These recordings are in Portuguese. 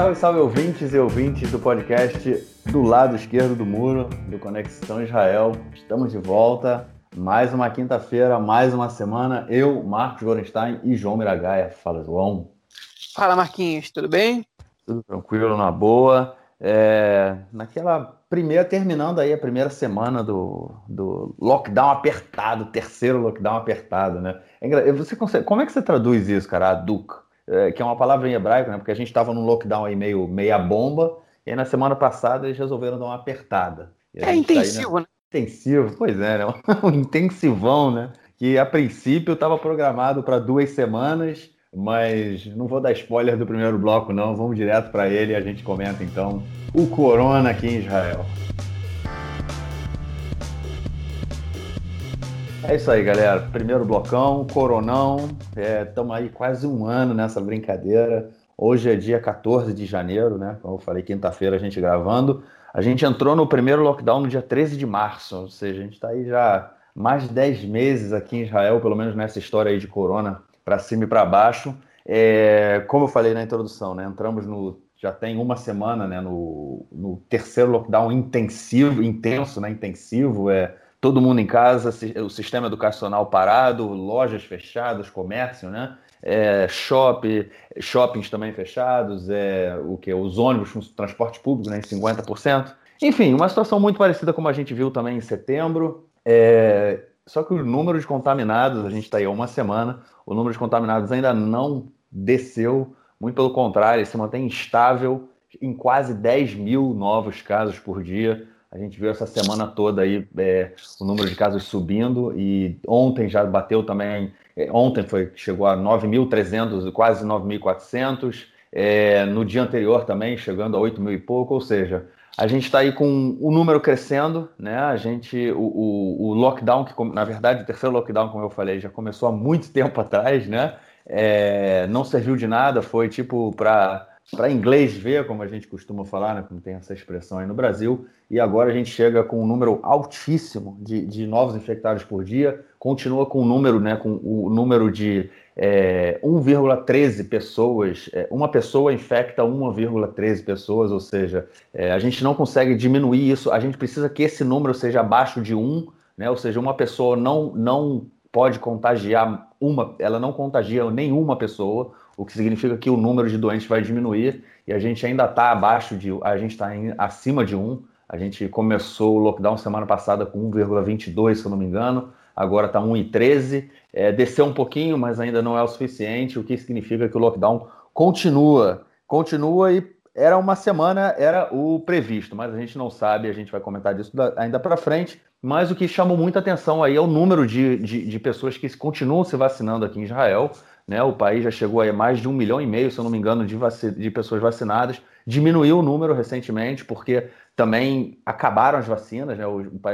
Salve, salve ouvintes e ouvintes do podcast do lado esquerdo do muro, do Conexão Israel. Estamos de volta. Mais uma quinta-feira, mais uma semana. Eu, Marcos Gorenstein e João Miragaia. Fala, João. Fala, Marquinhos. Tudo bem? Tudo tranquilo, na boa. É, naquela primeira, terminando aí a primeira semana do, do lockdown apertado, terceiro lockdown apertado, né? É, você consegue, como é que você traduz isso, cara? Aduk, é, que é uma palavra em hebraico, né? Porque a gente estava num lockdown aí meio meia bomba, e aí na semana passada eles resolveram dar uma apertada. É intensivo, tá aí, né? né? Intensivo, pois é, né? Um intensivão, né? Que a princípio estava programado para duas semanas, mas não vou dar spoiler do primeiro bloco, não. Vamos direto para ele e a gente comenta então o Corona aqui em Israel. É isso aí, galera. Primeiro blocão, Coronão. Estamos é, aí quase um ano nessa brincadeira. Hoje é dia 14 de janeiro, né? Como eu falei, quinta-feira a gente gravando. A gente entrou no primeiro lockdown no dia 13 de março, ou seja, a gente está aí já mais de 10 meses aqui em Israel, pelo menos nessa história aí de corona para cima e para baixo. É, como eu falei na introdução, né, entramos no já tem uma semana né, no, no terceiro lockdown intensivo, intenso, né, intensivo, é todo mundo em casa, o sistema educacional parado, lojas fechadas, comércio, né, é, shopping, shoppings também fechados, é, o que os ônibus, transporte público, né, em 50%. Enfim, uma situação muito parecida como a gente viu também em setembro. É, só que o número de contaminados, a gente está aí há uma semana, o número de contaminados ainda não desceu, muito pelo contrário, se mantém estável em quase 10 mil novos casos por dia. A gente viu essa semana toda aí é, o número de casos subindo e ontem já bateu também, é, ontem foi chegou a 9.300, quase 9.400. É, no dia anterior também chegando a 8 mil e pouco, ou seja, a gente está aí com o número crescendo, né? A gente, o, o, o, lockdown, que na verdade o terceiro lockdown, como eu falei, já começou há muito tempo atrás, né? É, não serviu de nada, foi tipo para para inglês ver, como a gente costuma falar, né, como tem essa expressão aí no Brasil, e agora a gente chega com um número altíssimo de, de novos infectados por dia, continua com o número, né, com o número de é, 1,13 pessoas, é, uma pessoa infecta 1,13 pessoas, ou seja, é, a gente não consegue diminuir isso, a gente precisa que esse número seja abaixo de 1, né, ou seja, uma pessoa não, não pode contagiar uma, ela não contagia nenhuma pessoa, o que significa que o número de doentes vai diminuir e a gente ainda está abaixo de, a gente está acima de 1, a gente começou o lockdown semana passada com 1,22, se eu não me engano, agora está 1,13. É, desceu um pouquinho, mas ainda não é o suficiente, o que significa que o lockdown continua. Continua e era uma semana, era o previsto, mas a gente não sabe, a gente vai comentar disso ainda para frente. Mas o que chamou muita atenção aí é o número de, de, de pessoas que continuam se vacinando aqui em Israel. Né? O país já chegou a mais de um milhão e meio, se eu não me engano, de, de pessoas vacinadas. Diminuiu o número recentemente, porque também acabaram as vacinas, né?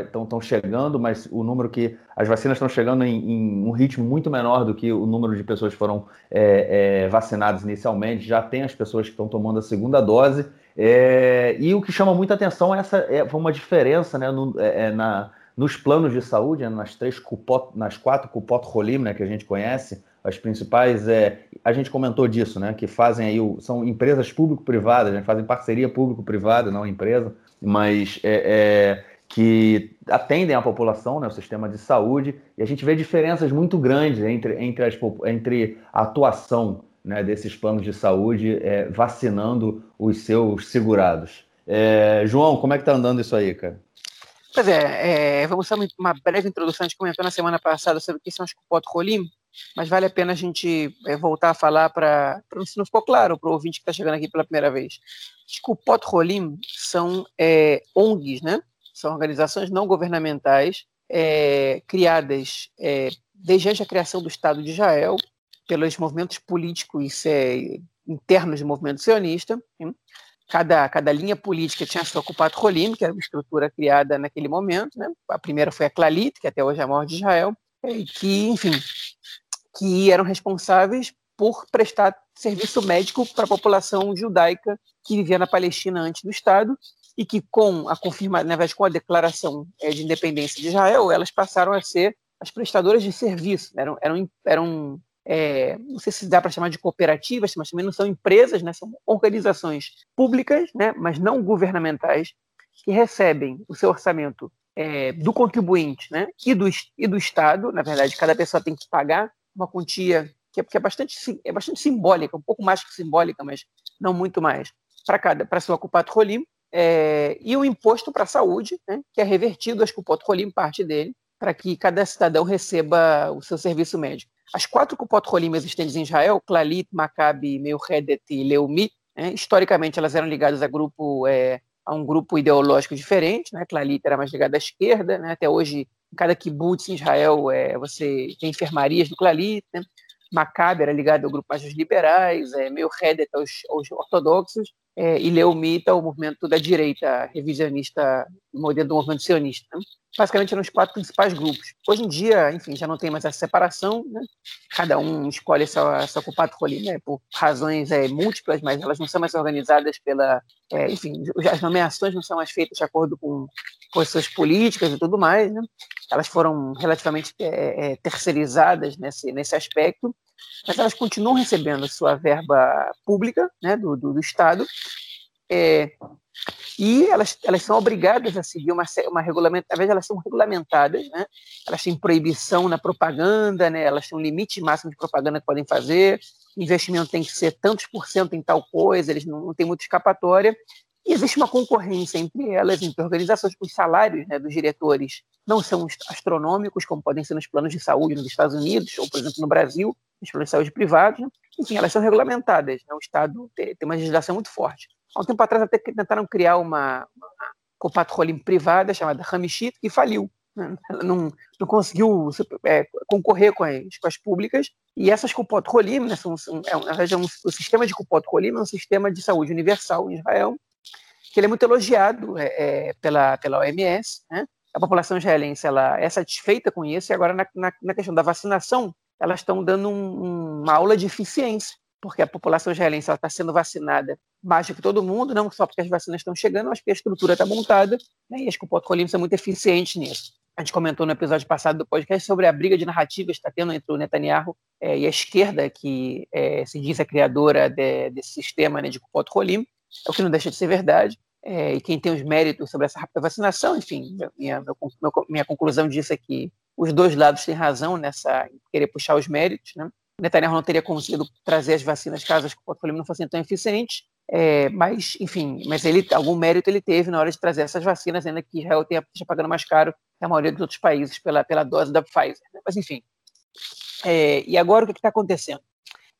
Estão chegando, mas o número que. As vacinas estão chegando em, em, um ritmo muito menor do que o número de pessoas que foram é, é, vacinadas inicialmente. Já tem as pessoas que estão tomando a segunda dose. É, e o que chama muita atenção é essa é uma diferença né, no, é, é, na, nos planos de saúde, né, nas três cupot, nas quatro cupot rolim né, que a gente conhece, as principais é a gente comentou disso, né, que fazem aí o, são empresas público-privadas, né, fazem parceria público-privada, não empresa mas é, é, que atendem a população, né, o sistema de saúde, e a gente vê diferenças muito grandes entre, entre, as, entre a atuação né, desses planos de saúde é, vacinando os seus segurados. É, João, como é que está andando isso aí, cara? Pois é, é, vamos fazer uma breve introdução. A gente comentou na semana passada sobre o que são os Cupot Rolim, mas vale a pena a gente é, voltar a falar para. Se não ficou claro para o ouvinte que está chegando aqui pela primeira vez. Os Kupot Rolim são é, ONGs, né? São organizações não governamentais é, criadas é, desde a criação do Estado de Israel pelos movimentos políticos é, internos do movimento sionista. Cada, cada linha política tinha sua Kupat Rolim, que era uma estrutura criada naquele momento. Né? A primeira foi a Clalit, que até hoje é a maior de Israel, e que, enfim, que eram responsáveis por prestar serviço médico para a população judaica que vivia na Palestina antes do Estado e que com a confirmação, na verdade, com a declaração é, de independência de Israel, elas passaram a ser as prestadoras de serviço, eram, eram, eram é, não sei se dá para chamar de cooperativas, mas também não são empresas, né, são organizações públicas, né, mas não governamentais, que recebem o seu orçamento é, do contribuinte né, e, do, e do Estado. Na verdade, cada pessoa tem que pagar uma quantia que é, que é, bastante, é bastante simbólica, um pouco mais que simbólica, mas não muito mais, para cada para seu ocupado rolim, é, e o imposto para a saúde, né, que é revertido, o Poto Rolim parte dele, para que cada cidadão receba o seu serviço médico. As quatro Kupot Rolim existentes em Israel, Clalit, Maccabi, Meuhedet e Leumi, né, historicamente elas eram ligadas a, grupo, é, a um grupo ideológico diferente. Né, Clalit era mais ligada à esquerda, né, até hoje cada kibbutz em Israel é, você tem enfermarias do Clalit, né, era ligado ao grupo mais dos liberais, é, Meuhedet aos, aos ortodoxos, é, e Leomita, o movimento da direita revisionista, modelo do movimento sionista. Né? Basicamente eram os quatro principais grupos. Hoje em dia, enfim, já não tem mais essa separação, né? cada um escolhe essa, essa ocupado né? por razões é, múltiplas, mas elas não são mais organizadas pela. É, enfim, as nomeações não são mais feitas de acordo com posições políticas e tudo mais, né? elas foram relativamente é, é, terceirizadas nesse, nesse aspecto mas elas continuam recebendo sua verba pública né, do, do, do Estado é, e elas, elas são obrigadas a seguir uma, uma regulamentação, vezes elas são regulamentadas, né? elas têm proibição na propaganda, né? elas têm um limite máximo de propaganda que podem fazer, investimento tem que ser tantos por cento em tal coisa, eles não, não têm muita escapatória, e existe uma concorrência entre elas, entre organizações, os salários né, dos diretores não são astronômicos, como podem ser nos planos de saúde nos Estados Unidos, ou, por exemplo, no Brasil, nos planos de saúde privados. Né? Enfim, elas são regulamentadas. Né? O Estado tem, tem, uma legislação muito forte. Há um tempo atrás, até tentaram criar uma, uma copatrolim privada chamada Hamishit, que faliu. Né? Ela não, não conseguiu é, concorrer com as, com as públicas. E essas Kupot né, são, são, é, na verdade, é um, o sistema de Kupot é um sistema de saúde universal em Israel, que ele é muito elogiado é, é, pela, pela OMS, né? a população israelense ela é satisfeita com isso, e agora na, na, na questão da vacinação, elas estão dando um, uma aula de eficiência, porque a população israelense está sendo vacinada mais do que todo mundo, não só porque as vacinas estão chegando, mas porque a estrutura está montada, né, e acho que o Potocolim são muito eficientes nisso. A gente comentou no episódio passado do podcast sobre a briga de narrativas que está tendo entre o Netanyahu é, e a esquerda, que é, se diz a criadora de, desse sistema né, de Kupot Rolim, é o que não deixa de ser verdade é, e quem tem os méritos sobre essa rápida vacinação, enfim, minha, meu, minha conclusão disso é que os dois lados têm razão nessa querer puxar os méritos, né? Netanyahu não teria conseguido trazer as vacinas caso as Cotolim não fossem tão eficientes, é, mas, enfim, mas ele algum mérito ele teve na hora de trazer essas vacinas, ainda que Israel tenha pagando mais caro que a maioria dos outros países pela, pela dose da Pfizer. Né? Mas, enfim. É, e agora o que está acontecendo?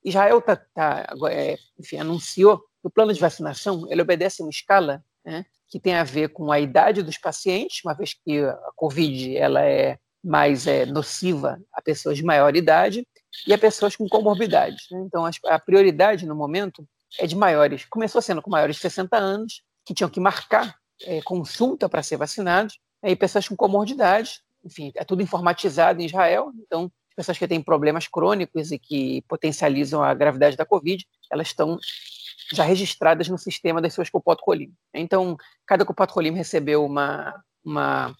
Israel tá, tá, é, enfim, anunciou que o plano de vacinação ele obedece uma escala né, que tem a ver com a idade dos pacientes, uma vez que a COVID ela é mais é, nociva a pessoas de maior idade e a pessoas com comorbidades. Né? Então, a prioridade no momento é de maiores. Começou sendo com maiores de 60 anos, que tinham que marcar é, consulta para ser vacinados, e pessoas com comorbidades, enfim, é tudo informatizado em Israel, então pessoas que têm problemas crônicos e que potencializam a gravidade da Covid, elas estão já registradas no sistema das suas Copotocolim. Então, cada Copotocolim recebeu uma, uma,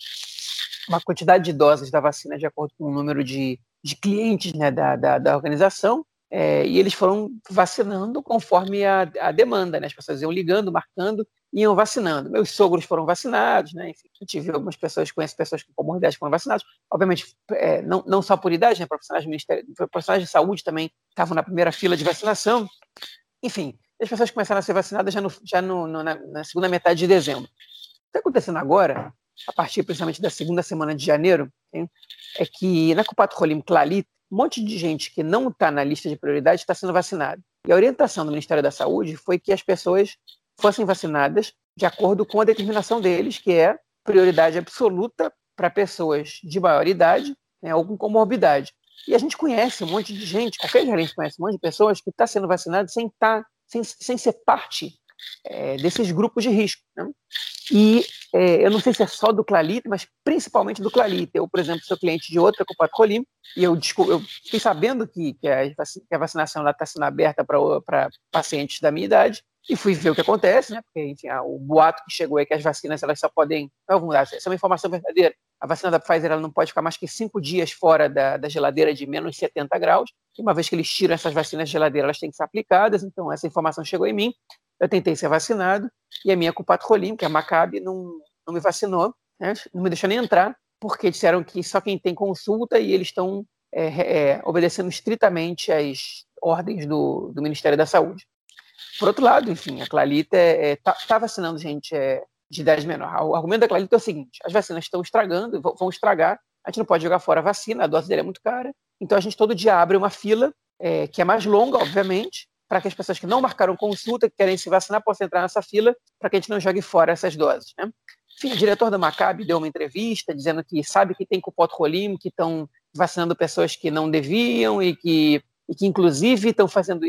uma quantidade de doses da vacina de acordo com o número de, de clientes né, da, da, da organização, é, e eles foram vacinando conforme a, a demanda, né? As pessoas iam ligando, marcando, iam vacinando. Meus sogros foram vacinados, né? Enfim, tive algumas pessoas, conheço pessoas com comorbidades que foram vacinadas. Obviamente, é, não, não só por idade, né? Profissionais, profissionais de saúde também estavam na primeira fila de vacinação. Enfim, as pessoas começaram a ser vacinadas já, no, já no, no, na, na, segunda metade de dezembro. O que está acontecendo agora, a partir principalmente da segunda semana de janeiro, hein, é que na Copato Rolim Clalit, um monte de gente que não está na lista de prioridade está sendo vacinada. E a orientação do Ministério da Saúde foi que as pessoas fossem vacinadas de acordo com a determinação deles, que é prioridade absoluta para pessoas de maior idade né, ou com comorbidade. E a gente conhece um monte de gente, qualquer gerente conhece um monte de pessoas que está sendo vacinado sem estar tá sem, sem ser parte é, desses grupos de risco. Né? E é, eu não sei se é só do Clalite, mas principalmente do Clalite. Eu, por exemplo, sou cliente de outra Copa Colim e eu, eu fiquei sabendo que, que, a, que a vacinação está sendo aberta para pacientes da minha idade e fui ver o que acontece, né? Porque, enfim, o boato que chegou é que as vacinas elas só podem. Lá, essa é uma informação verdadeira. A vacina da Pfizer ela não pode ficar mais que cinco dias fora da, da geladeira de menos 70 graus. E uma vez que eles tiram essas vacinas da geladeira, elas têm que ser aplicadas. Então, essa informação chegou em mim. Eu tentei ser vacinado e a minha Rolim, que é a Maccabi, não, não me vacinou, né? não me deixou nem entrar, porque disseram que só quem tem consulta e eles estão é, é, obedecendo estritamente às ordens do, do Ministério da Saúde. Por outro lado, enfim, a Clalita está é, tá, tá vacinando gente é, de idade menor. O argumento da Clalita é o seguinte: as vacinas estão estragando, vão estragar, a gente não pode jogar fora a vacina, a dose dele é muito cara, então a gente todo dia abre uma fila, é, que é mais longa, obviamente, para que as pessoas que não marcaram consulta, que querem se vacinar, possam entrar nessa fila, para que a gente não jogue fora essas doses. Né? Enfim, o diretor da Maccabi deu uma entrevista dizendo que sabe que tem rolim, que estão vacinando pessoas que não deviam e que e que inclusive estão fazendo,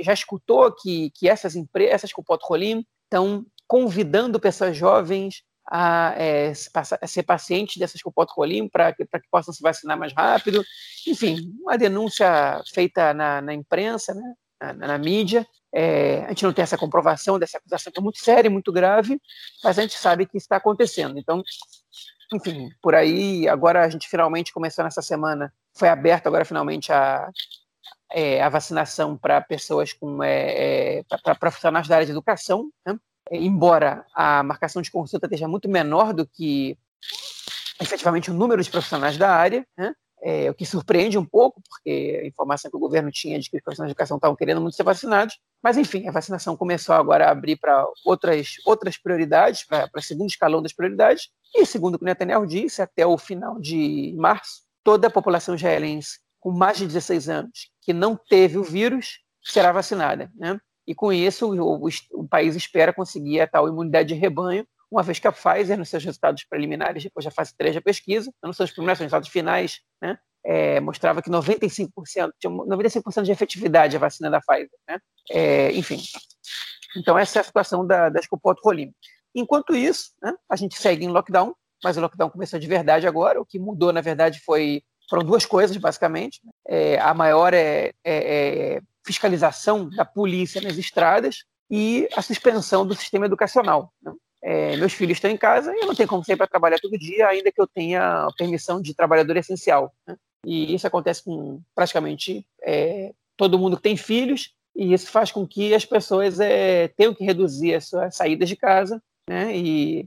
já escutou que, que essas empresas, essas Rolim, estão convidando pessoas jovens a, é, a ser pacientes dessas Rolim para que, que possam se vacinar mais rápido. Enfim, uma denúncia feita na, na imprensa, né, na, na mídia. É, a gente não tem essa comprovação dessa acusação que é muito séria, muito grave, mas a gente sabe que está acontecendo. Então, enfim, por aí, agora a gente finalmente começou nessa semana, foi aberto agora finalmente a, é, a vacinação para pessoas com é, é para profissionais da área de educação, né? É, embora a marcação de consulta esteja muito menor do que efetivamente o número de profissionais da área, né? É, o que surpreende um pouco, porque a informação que o governo tinha de que os profissionais de educação estavam querendo muito ser vacinados, mas enfim, a vacinação começou agora a abrir para outras, outras prioridades, para o segundo escalão das prioridades, e segundo o que Netanyahu disse, até o final de março, toda a população israelense com mais de 16 anos que não teve o vírus será vacinada. Né? E com isso, o, o, o, país espera conseguir a tal imunidade de rebanho, uma vez que a Pfizer, nos seus resultados preliminares, depois da fase 3 da pesquisa, nos seus primeiros resultados finais, né, é, mostrava que 95%, tinha 95% de efetividade a vacina da Pfizer. Né? É, enfim, então essa é a situação da, das Rolim. Enquanto isso, né, a gente segue em lockdown, mas o lockdown começou de verdade agora. O que mudou, na verdade, foi foram duas coisas, basicamente. É, a maior é, é, é, fiscalização da polícia nas estradas e a suspensão do sistema educacional. Né? É, meus filhos estão em casa e eu não tenho como sair para trabalhar todo dia, ainda que eu tenha permissão de trabalhador essencial. Né? E isso acontece com praticamente é, todo mundo que tem filhos, e isso faz com que as pessoas é, tenham que reduzir as suas saídas de casa, né? e,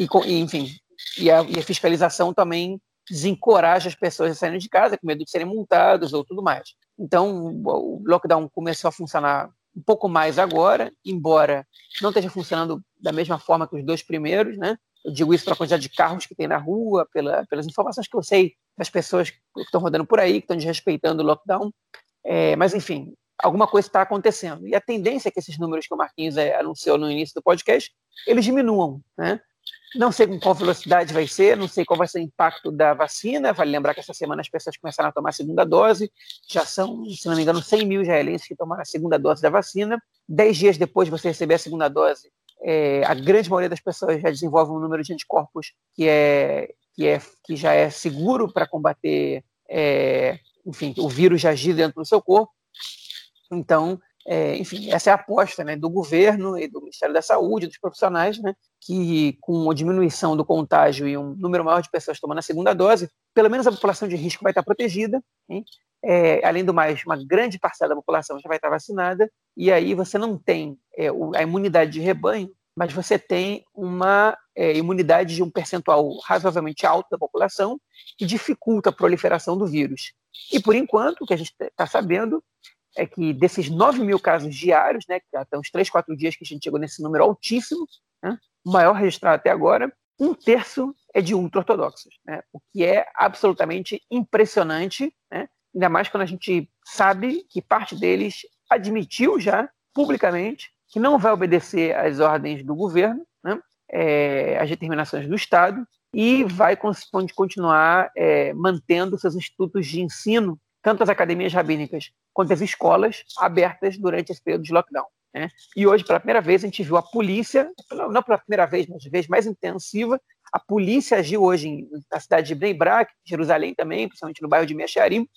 e enfim, e a, e a fiscalização também desencoraja as pessoas a saírem de casa com medo de serem multados ou tudo mais. Então, o lockdown começou a funcionar um pouco mais agora, embora não esteja funcionando da mesma forma que os dois primeiros, né? Eu digo isso pela quantidade de carros que tem na rua, pela, pelas informações que eu sei das pessoas que estão rodando por aí, que estão desrespeitando o lockdown. É, mas, enfim, alguma coisa está acontecendo. E a tendência é que esses números que o Marquinhos é, anunciou no início do podcast, eles diminuam, né? Não sei com qual velocidade vai ser, não sei qual vai ser o impacto da vacina. Vale lembrar que essa semana as pessoas começaram a tomar a segunda dose. Já são, se não me engano, 100 mil israelenses que tomaram a segunda dose da vacina. Dez dias depois de você receber a segunda dose, é, a grande maioria das pessoas já desenvolve um número de anticorpos que, é, que, é, que já é seguro para combater, é, enfim, o vírus já agir dentro do seu corpo. Então, é, enfim, essa é a aposta né, do governo e do Ministério da Saúde, dos profissionais, né, que com a diminuição do contágio e um número maior de pessoas tomando a segunda dose, pelo menos a população de risco vai estar protegida. É, além do mais, uma grande parcela da população já vai estar vacinada, e aí você não tem é, a imunidade de rebanho, mas você tem uma é, imunidade de um percentual razoavelmente alto da população que dificulta a proliferação do vírus. E por enquanto, o que a gente está sabendo é que desses 9 mil casos diários, né, que estão uns 3, 4 dias que a gente chegou nesse número altíssimo, né, o maior registrado até agora, um terço é de ultra-ortodoxos, né, o que é absolutamente impressionante, né, ainda mais quando a gente sabe que parte deles admitiu já publicamente que não vai obedecer às ordens do governo, né, é, às determinações do Estado, e vai continuar é, mantendo seus institutos de ensino tanto as academias rabínicas quanto as escolas abertas durante esse período de lockdown. Né? E hoje, pela primeira vez, a gente viu a polícia, não pela primeira vez, mas de vez mais intensiva, a polícia agiu hoje na cidade de Bnei Brak, Jerusalém também, principalmente no bairro de Mecharim,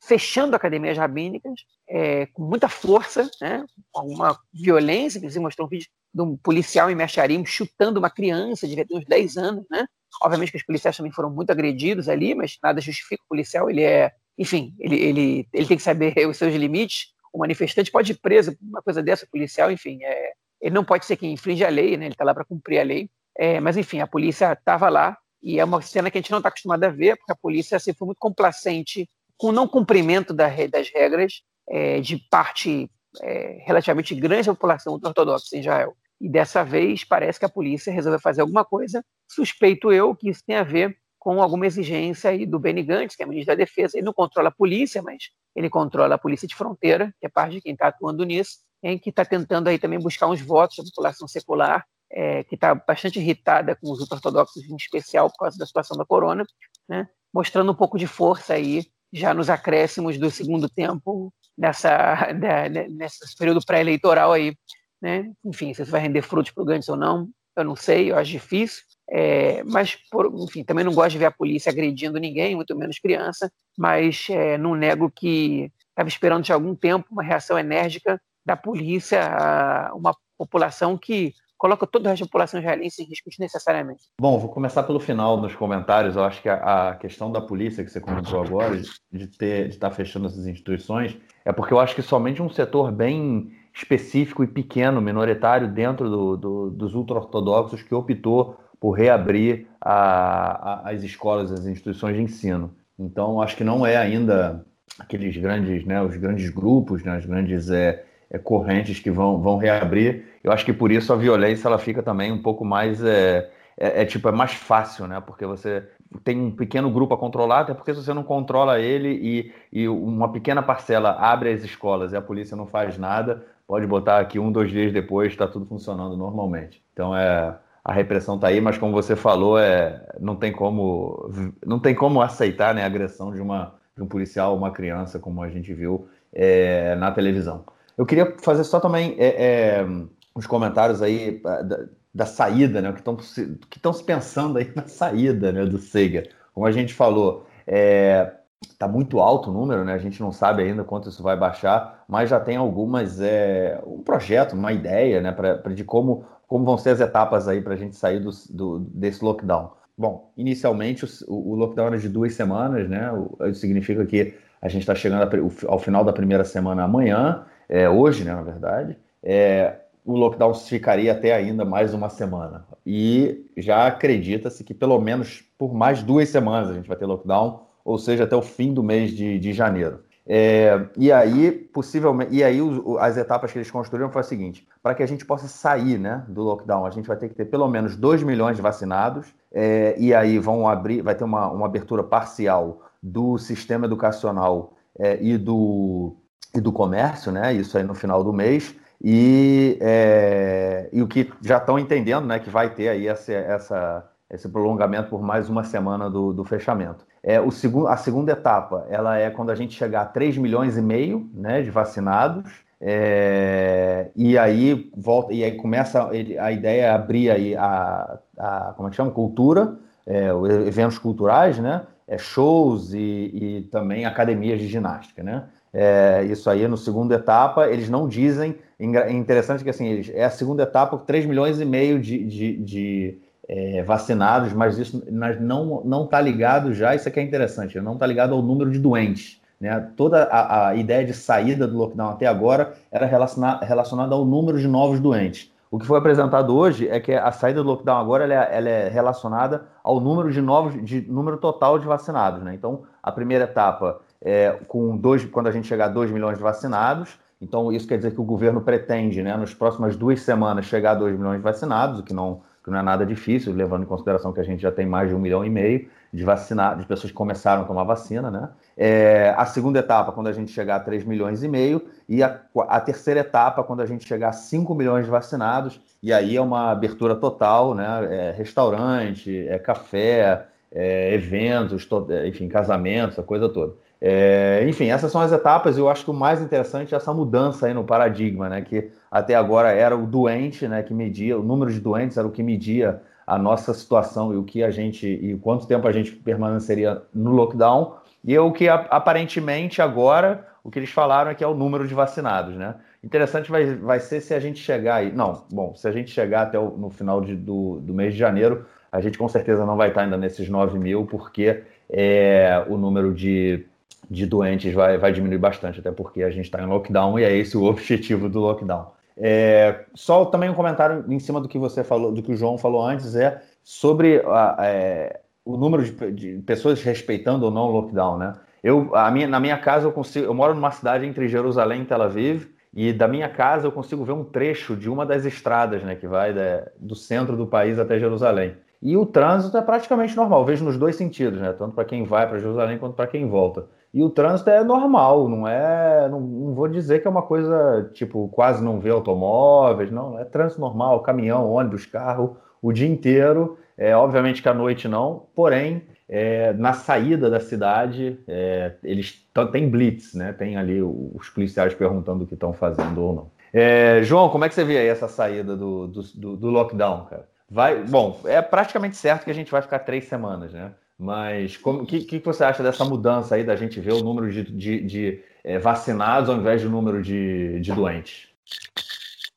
fechando academias rabínicas é, com muita força, né, com alguma violência, inclusive mostrou um vídeo de um policial em Mecharim chutando uma criança, ter uns 10 anos, né? Obviamente que os policiais também foram muito agredidos ali, mas nada justifica o policial, ele é, enfim, ele, ele, ele tem que saber os seus limites. O manifestante pode ir preso por uma coisa dessa, policial, enfim, é, ele não pode ser quem infringe a lei, né? Ele está lá para cumprir a lei. É, mas enfim, a polícia estava lá e é uma cena que a gente não está acostumado a ver, porque a polícia assim, foi muito complacente com o não cumprimento das regras é, de parte é, relativamente grande da população ortodoxa em Israel. E dessa vez parece que a polícia resolveu fazer alguma coisa. Suspeito eu que isso tem a ver com alguma exigência aí do Benny Gantz, que é ministro da Defesa. Ele não controla a polícia, mas ele controla a polícia de fronteira, que é parte de quem está atuando nisso, em que está tentando aí também buscar uns votos da população secular, é, que está bastante irritada com os ortodoxos, em especial por causa da situação da corona, né? mostrando um pouco de força aí já nos acréscimos do segundo tempo nessa, nesse período pré-eleitoral aí, né? Enfim, se isso vai render frutos para o Gantz ou não, eu não sei, eu acho difícil. É, mas, por, enfim, também não gosto de ver a polícia agredindo ninguém, muito menos criança, mas é, não nego que estava esperando de algum tempo uma reação enérgica da polícia a uma população que coloca toda a população israelense em risco desnecessariamente. Bom, vou começar pelo final nos comentários. Eu acho que a, a questão da polícia que você comentou agora, de de estar tá fechando essas instituições, é porque eu acho que somente um setor bem específico e pequeno, minoritário, dentro do, do, dos ultra-ortodoxos que optou por reabrir a, a, as escolas, as instituições de ensino. Então, acho que não é ainda aqueles grandes, né, os grandes grupos, né, as grandes é, é, correntes que vão, vão reabrir. Eu acho que por isso a violência ela fica também um pouco mais é, é, é, tipo é mais fácil, né? Porque você tem um pequeno grupo a controlar, até porque se você não controla ele e, e uma pequena parcela abre as escolas e a polícia não faz nada, pode botar aqui um, dois dias depois está tudo funcionando normalmente. Então é a repressão está aí, mas como você falou, é, não tem como não tem como aceitar né, a agressão de, uma, de um policial ou uma criança, como a gente viu é, na televisão. Eu queria fazer só também é, é, uns comentários aí é, da, da saída, né? Que estão que estão se pensando aí na saída, né? Do Sega. Como a gente falou, é, tá muito alto o número, né? A gente não sabe ainda quanto isso vai baixar, mas já tem algumas é, um projeto, uma ideia, né? Pra, pra de como como vão ser as etapas aí para a gente sair do, do, desse lockdown. Bom, inicialmente o, o, lockdown era de duas semanas, né? Isso significa que a gente está chegando ao final da primeira semana amanhã é, hoje, né, na verdade, é, o lockdown ficaria até ainda mais uma semana. E já acredita-se que pelo menos por mais duas semanas a gente vai ter lockdown, ou seja, até o fim do mês de, de janeiro. É, e aí, possivelmente, e aí as etapas que eles construíram foi a seguinte: para que a gente possa sair né, do lockdown, a gente vai ter que ter pelo menos 2 milhões de vacinados, é, e aí vão abrir, vai ter uma, uma abertura parcial do sistema educacional é, e do e do comércio, né? Isso aí no final do mês. E, é, e o que já estão entendendo, né? Que vai ter aí essa, essa, esse prolongamento por mais uma semana do, do fechamento. É, o segundo, a segunda etapa, ela é quando a gente chegar a 3 milhões e meio né, de vacinados. É, e aí volta e aí começa a ideia é abrir aí a, a como é que chama cultura é, eventos culturais né é, shows e, e também academias de ginástica né é, isso aí no segunda etapa, eles não dizem. É interessante que assim, eles, é a segunda etapa com 3 milhões e meio de, de, de é, vacinados, mas isso não não está ligado já, isso aqui é interessante, não está ligado ao número de doentes. Né? Toda a, a, ideia de saída do lockdown até agora era relacionada, relacionada ao número de novos doentes. O que foi apresentado hoje é que a saída do lockdown agora ela é, ela é relacionada ao número de novos, de número total de vacinados. Né? Então, a primeira etapa é, com dois, quando a gente chegar a 2 milhões de vacinados. Então, isso quer dizer que o governo pretende, né, nas próximas duas semanas, chegar a 2 milhões de vacinados, o que não, que não é nada difícil, levando em consideração que a gente já tem mais de um milhão e meio de vacinados, de pessoas que começaram a tomar vacina, né? É, a segunda etapa, quando a gente chegar a 3 milhões e meio, e a, a terceira etapa, quando a gente chegar a 5 milhões de vacinados, e aí é uma abertura total, né? É, restaurante, é café, é, eventos, to, é, enfim, casamentos, a coisa toda. É, enfim, essas são as etapas. Eu acho que o mais interessante é essa mudança aí no paradigma, né? Que até agora era o doente, né? Que media o número de doentes era o que media a nossa situação e o que a gente e quanto tempo a gente permaneceria no lockdown. E o que aparentemente agora o que eles falaram é que é o número de vacinados, né? Interessante vai, vai ser se a gente chegar aí. Não, bom, se a gente chegar até o, no final de, do, do mês de janeiro, a gente com certeza não vai estar ainda nesses 9 mil, porque é, o número de, de doentes vai, vai diminuir bastante, até porque a gente está em lockdown e é esse o objetivo do lockdown. É, só também um comentário em cima do que você falou, do que o João falou antes, é sobre a, é, o número de, de, pessoas respeitando ou não o lockdown, né? Eu, a minha, na minha casa, eu consigo. Eu moro numa cidade entre Jerusalém e Tel Aviv, e da minha casa eu consigo ver um trecho de uma das estradas, né, que vai da, do centro do país até Jerusalém. E o trânsito é praticamente normal, eu vejo nos dois sentidos, né, tanto para quem vai para Jerusalém quanto para quem volta. E o trânsito é normal, não é. Não, não, vou dizer que é uma coisa tipo quase não vê automóveis, não. É trânsito normal, caminhão, ônibus, carro, o dia inteiro. É, obviamente que à noite não, porém é, na saída da cidade, é, eles têm blitz, né? Tem ali os policiais perguntando o que estão fazendo ou não. É, João, como é que você vê aí essa saída do, do, do, lockdown, cara? Vai, bom, é praticamente certo que a gente vai ficar três semanas, né? Mas o que, que, você acha dessa mudança aí da gente ver o número de, de, de é, vacinados ao invés do número de, de doentes?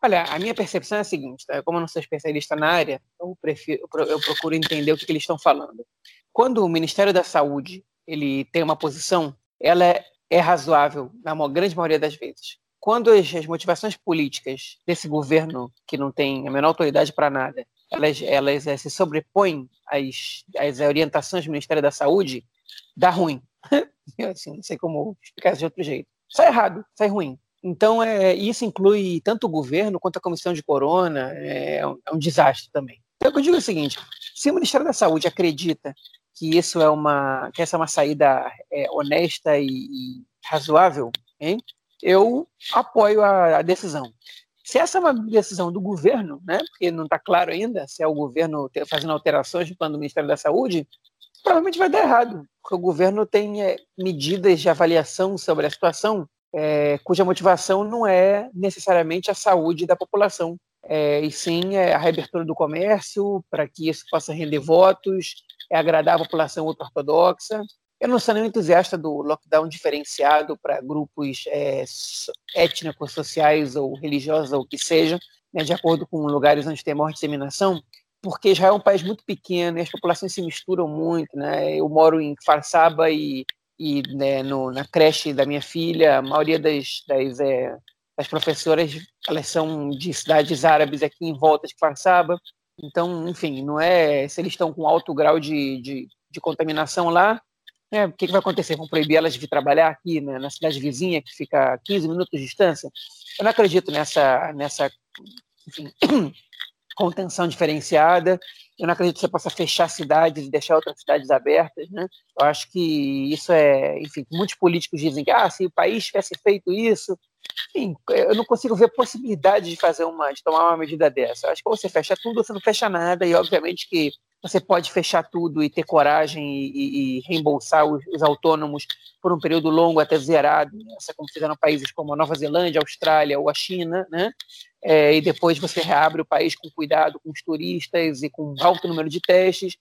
Olha, a minha percepção é a seguinte, tá? como eu não sou especialista na área, eu, prefiro, eu procuro entender o que, que eles estão falando quando o Ministério da Saúde ele tem uma posição, ela é, é razoável na grande maioria das vezes. Quando as, as, motivações políticas desse governo, que não tem a menor autoridade para nada, elas, elas é, se sobrepõem às, às orientações do Ministério da Saúde, dá ruim. assim, não sei como explicar isso de outro jeito. Sai errado, sai ruim. Então, é, isso inclui tanto o governo quanto a comissão de corona, é, é um, é um desastre também. Então, eu digo o seguinte: se o Ministério da Saúde acredita que isso é uma que essa é uma saída é, honesta e, e, razoável, hein? eu apoio a, a, decisão. Se essa é uma decisão do governo, né, porque não está claro ainda se é o governo fazendo alterações no plano do Ministério da Saúde, provavelmente vai dar errado, porque o governo tem é, medidas de avaliação sobre a situação é, cuja motivação não é necessariamente a saúde da população, é, e sim é a reabertura do comércio, para que isso possa render votos, é agradar a população ultra-ortodoxa. Eu não sou nenhum entusiasta do lockdown diferenciado para grupos é, étnicos, sociais ou religiosos, ou o que seja, né, de acordo com lugares onde tem maior disseminação, porque Israel é um país muito pequeno e as populações se misturam muito. Né? Eu moro em Farsaba e, e né, no, na creche da minha filha, a maioria das, das é, as professoras, elas são de cidades árabes aqui em volta de Farsaba. Então, enfim, não é se eles estão com alto grau de, de, de contaminação lá, né, o que, que, vai acontecer? Vão proibir elas de trabalhar aqui né, na cidade vizinha, que fica a 15 minutos de distância? Eu não acredito nessa, nessa enfim, contenção diferenciada. Eu não acredito que você possa fechar cidades e deixar outras cidades abertas. Né? Eu acho que isso é, enfim, muitos políticos dizem que ah, se o país tivesse feito isso, Sim, eu não consigo ver possibilidade de fazer uma, de tomar uma medida dessa. Acho que você fecha tudo, você não fecha nada, e obviamente que você pode fechar tudo e ter coragem e, e, e reembolsar os, os, autônomos por um período longo até zerado, né? como fizeram países como a Nova Zelândia, a Austrália ou a China, né? É, e depois você reabre o país com cuidado com os turistas e com alto número de testes.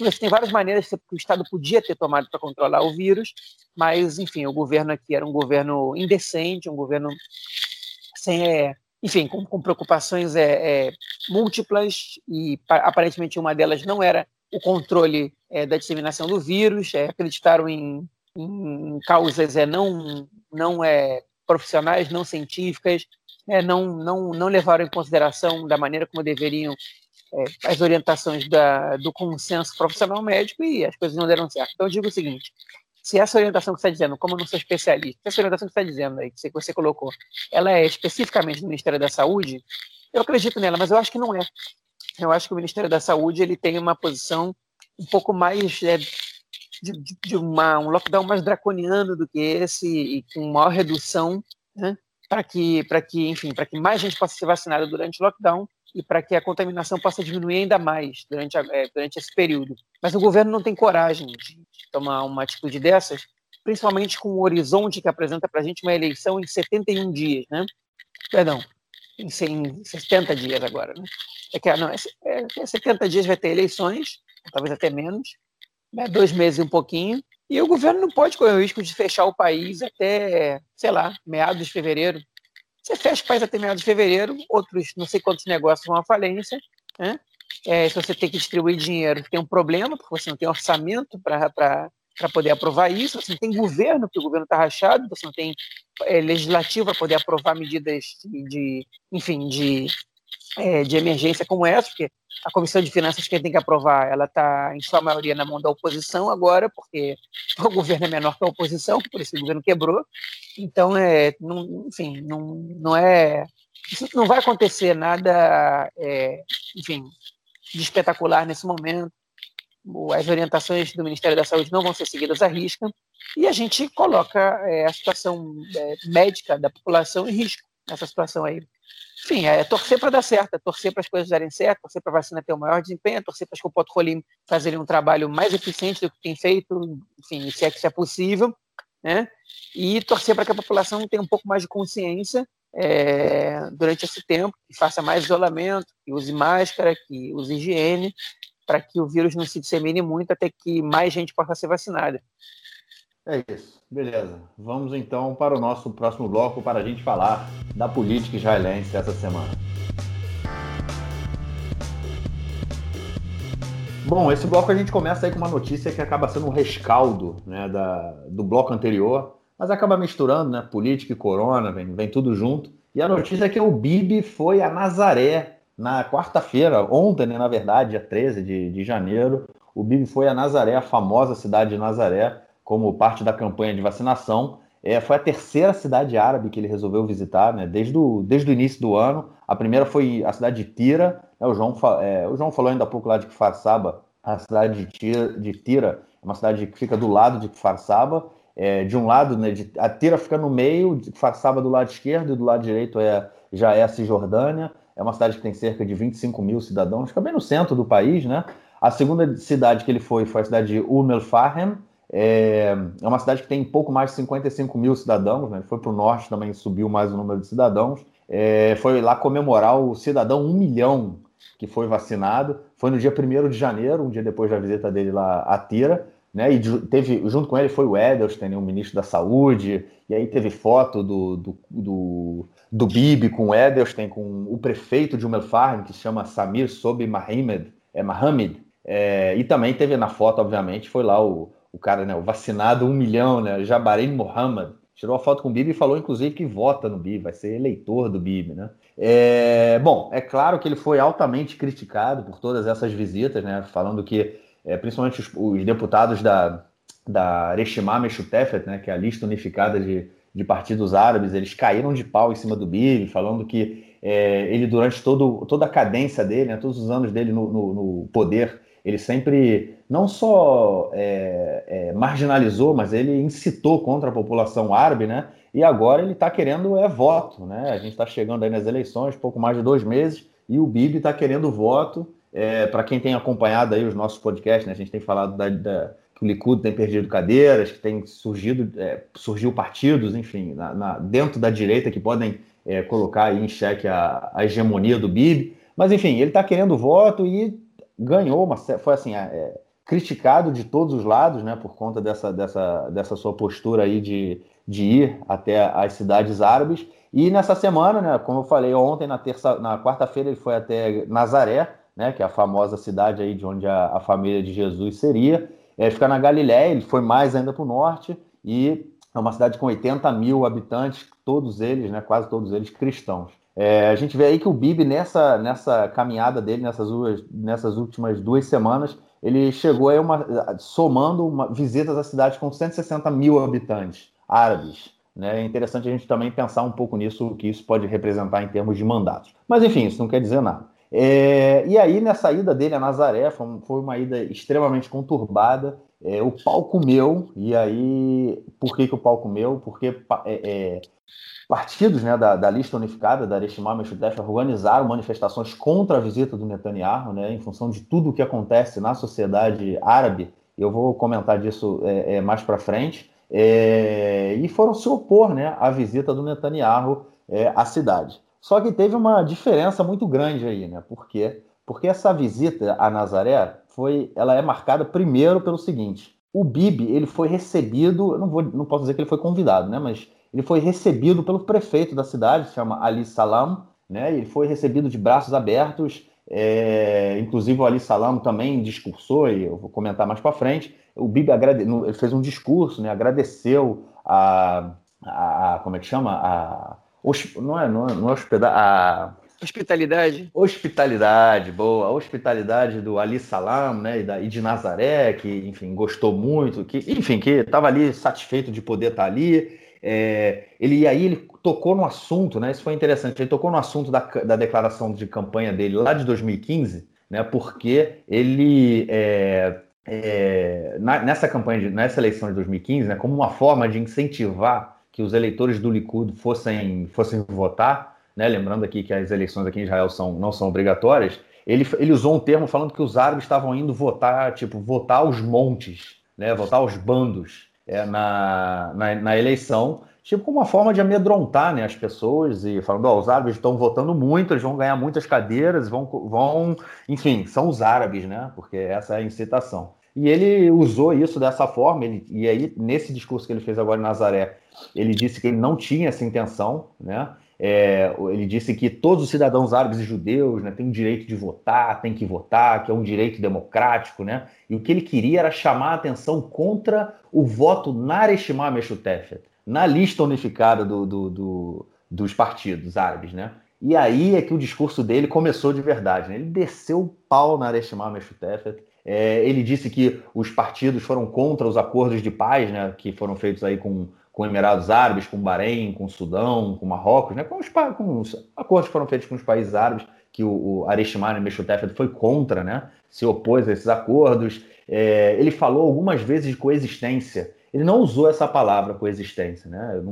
Você tem várias maneiras que o Estado podia ter tomado para controlar o vírus, mas, enfim, o governo aqui era um governo indecente, um governo sem, é, enfim, com, com preocupações é, é, múltiplas e aparentemente uma delas não era o controle é, da disseminação do vírus, é, acreditaram em, em, causas é, não, não é, profissionais, não científicas, é, não, não, não levaram em consideração da maneira como deveriam as orientações da, do consenso profissional médico e as coisas não deram certo. Então, eu digo o seguinte: se essa orientação que você está dizendo, como eu não sou especialista, se essa orientação que você está dizendo aí, que você colocou, ela é especificamente do Ministério da Saúde, eu acredito nela, mas eu acho que não é. Eu acho que o Ministério da Saúde ele tem uma posição um pouco mais é, de, de uma, um lockdown mais draconiano do que esse e com maior redução, né, para que, para que, enfim, para que mais gente possa ser vacinada durante o lockdown e para que a contaminação possa diminuir ainda mais durante, a, é, durante esse período. Mas o governo não tem coragem de tomar uma atitude dessas, principalmente com o horizonte que apresenta para a gente uma eleição em 71 dias, né? Perdão, em, 100, 70 dias agora, né? É que, não, é, é, 70 dias vai ter eleições, talvez até menos, né? dois meses e um pouquinho, e o governo não pode correr o risco de fechar o país até, sei lá, meados de fevereiro. Você fecha o país até meados de fevereiro, outros não sei quantos negócios vão à falência, né? É, se você tem que distribuir dinheiro, tem um problema, porque você não tem orçamento para poder aprovar isso, você não tem governo, porque o governo está rachado, você não tem é, legislativo para poder aprovar medidas de, de enfim, de, é, de emergência como essa, porque a Comissão de Finanças que tem que aprovar, ela está, em sua maioria, na mão da oposição agora, porque o governo é menor que a oposição, por isso o governo quebrou. Então, é, não, enfim, não, não é... Não vai acontecer nada, é, enfim, de espetacular nesse momento. As orientações do Ministério da Saúde não vão ser seguidas à risca e a gente coloca é, a situação é, médica da população em risco nessa situação aí. Enfim, é torcer para dar certo, é torcer para as coisas darem certo, torcer para a vacina ter o maior desempenho, torcer para Poto Rolim fazerem um trabalho mais eficiente do que tem feito, enfim, se é que isso é possível, né? E torcer para que a população tenha um pouco mais de consciência é, durante esse tempo, que faça mais isolamento, que use máscara, que use higiene, para que o vírus não se dissemine muito até que mais gente possa ser vacinada. É isso, beleza. Vamos então para o nosso próximo bloco para a gente falar da política israelense essa semana. Bom, esse bloco a gente começa aí com uma notícia que acaba sendo um rescaldo né, da, do bloco anterior, mas acaba misturando, né? Política e corona, vem, vem tudo junto. E a notícia é que o Bibi foi a Nazaré na quarta-feira, ontem, né, na verdade, dia 13 de, de janeiro. O Bibi foi a Nazaré, a famosa cidade de Nazaré, como parte da campanha de vacinação. É, foi a terceira cidade árabe que ele resolveu visitar, né, desde, o, desde o início do ano. A primeira foi a cidade de Tira. Né, o, João, é, o João falou ainda há pouco lá de Kfar. A cidade de Tira, de Tira é uma cidade que fica do lado de Kfar é, de um lado, né, de, a Tira fica no meio, Farsaba do lado esquerdo e do lado direito é, já é a Cisjordânia. É uma cidade que tem cerca de 25 mil cidadãos, fica bem no centro do país, né? A segunda cidade que ele foi foi a cidade de Umm el-Fahem. É, é uma cidade que tem pouco mais de 55 mil cidadãos, né? Foi para o norte também, subiu mais o número de cidadãos. É, foi lá comemorar o cidadão um milhão que foi vacinado. Foi no dia 1 de janeiro, um dia depois da visita dele lá a Tira né? E teve, junto com ele foi o Edelstein, o ministro da Saúde, e aí teve foto do, do, do, do Bibi com o Edelstein, com o prefeito de Umelfarm, que se chama Samir Sobi Mohamed, é Mohamed, é, e também teve na foto, obviamente, foi lá o, o cara, né, o vacinado um milhão, né, Jabarin Mohamed, tirou a foto com o Bibi e falou, inclusive, que vota no Bibi, vai ser eleitor do Bibi, né? É, bom, é claro que ele foi altamente criticado por todas essas visitas, né? Falando que é, principalmente os, os, deputados da, da Reshimah Meshutefet, né, que é a lista unificada de, de partidos árabes, eles caíram de pau em cima do Bibi, falando que é, ele, durante todo, toda a cadência dele, né, todos os anos dele no, no, no poder, ele sempre não só é, é, marginalizou, mas ele incitou contra a população árabe, né? E agora ele está querendo é voto, né? A gente está chegando aí nas eleições, pouco mais de dois meses, e o Bibi está querendo voto. É, para quem tem acompanhado aí os nossos podcasts, né, a gente tem falado da, da, que o Likud tem perdido cadeiras, que tem surgido, é, surgiu partidos, enfim, na, na, dentro da direita que podem é, colocar em xeque a, a, hegemonia do Bibi. Mas, enfim, ele está querendo voto e ganhou, uma, foi assim, é, é, criticado de todos os lados, né, por conta dessa, dessa, dessa sua postura aí de, de ir até as cidades árabes. E nessa semana, né, como eu falei ontem, na terça, na quarta-feira ele foi até Nazaré, né, que é a famosa cidade aí de onde a, a família de Jesus seria. É, fica na Galiléia, ele foi mais ainda para o norte, e é uma cidade com 80 mil habitantes, todos eles, né, quase todos eles cristãos. É, a gente vê aí que o Bibi, nessa, nessa caminhada dele, nessas, duas, nessas últimas duas semanas, ele chegou a uma, somando uma, visitas à cidade com 160 mil habitantes árabes. Né? É interessante a gente também pensar um pouco nisso, o que isso pode representar em termos de mandatos. Mas enfim, isso não quer dizer nada. É, e aí, nessa ida dele a Nazaré, foi uma ida extremamente conturbada. É, o pau comeu, e aí, por que, que o pau comeu? Porque é, é, partidos né, da, da, lista unificada, da Arishimah Meshutef, organizaram manifestações contra a visita do Netanyahu, né, em função de tudo o que acontece na sociedade árabe. Eu vou comentar disso é, é, mais para frente. é, e foram se opor né, à visita do Netanyahu à cidade. Só que teve uma diferença muito grande aí, né? Por quê? Porque essa visita a Nazaré foi, ela é marcada primeiro pelo seguinte: o Bibi ele foi recebido, não vou, não posso dizer que ele foi convidado, né? Mas ele foi recebido pelo prefeito da cidade, se chama Ali Salam, né? Ele foi recebido de braços abertos. É, inclusive o Ali Salam também discursou, e eu vou comentar mais para frente. O Bibi agrade... ele fez um discurso, né? agradeceu a, a, como é que chama? A, não é, não é, não é a Hospitalidade. Hospitalidade, boa. A hospitalidade do Ali Salam, né, e, da, e de Nazaré, que, enfim, gostou muito, que, enfim, que estava ali satisfeito de poder estar tá ali. É, ele e aí ele tocou no assunto, né? Isso foi interessante. Ele tocou no assunto da, da declaração de campanha dele lá de 2015, né? Porque ele é, é, na, nessa campanha, de, nessa eleição de 2015, né? Como uma forma de incentivar que os eleitores do Likud fossem fossem votar, né? Lembrando aqui que as eleições aqui em Israel são, não são obrigatórias. Ele, ele usou um termo falando que os árabes estavam indo votar, tipo, votar aos montes, né? Votar aos bandos é, na, na, na, eleição, tipo como uma forma de amedrontar né, as pessoas e falando, os árabes estão votando muito, eles vão ganhar muitas cadeiras, vão, vão, enfim, são os árabes, né? Porque essa é a incitação. E ele usou isso dessa forma, ele, e aí, nesse discurso que ele fez agora em Nazaré, ele disse que ele não tinha essa intenção, né? É, ele disse que todos os cidadãos árabes e judeus né, têm o direito de votar, têm que votar, que é um direito democrático, né? E o que ele queria era chamar a atenção contra o voto na Areshimá Meshutefet, na lista unificada do, do, do, dos partidos árabes, né? E aí é que o discurso dele começou de verdade. Né? Ele desceu o pau na Areshimá Meshutefet. É, ele disse que os partidos foram contra os acordos de paz, né, que foram feitos aí com com Emirados Árabes, com Bahrein, com Sudão, com Marrocos, né, com, os, com os acordos que foram feitos com os países árabes, que o, o Arishman Meshutefet foi contra, né, se opôs a esses acordos. É, ele falou algumas vezes de coexistência. Ele não usou essa palavra coexistência, né,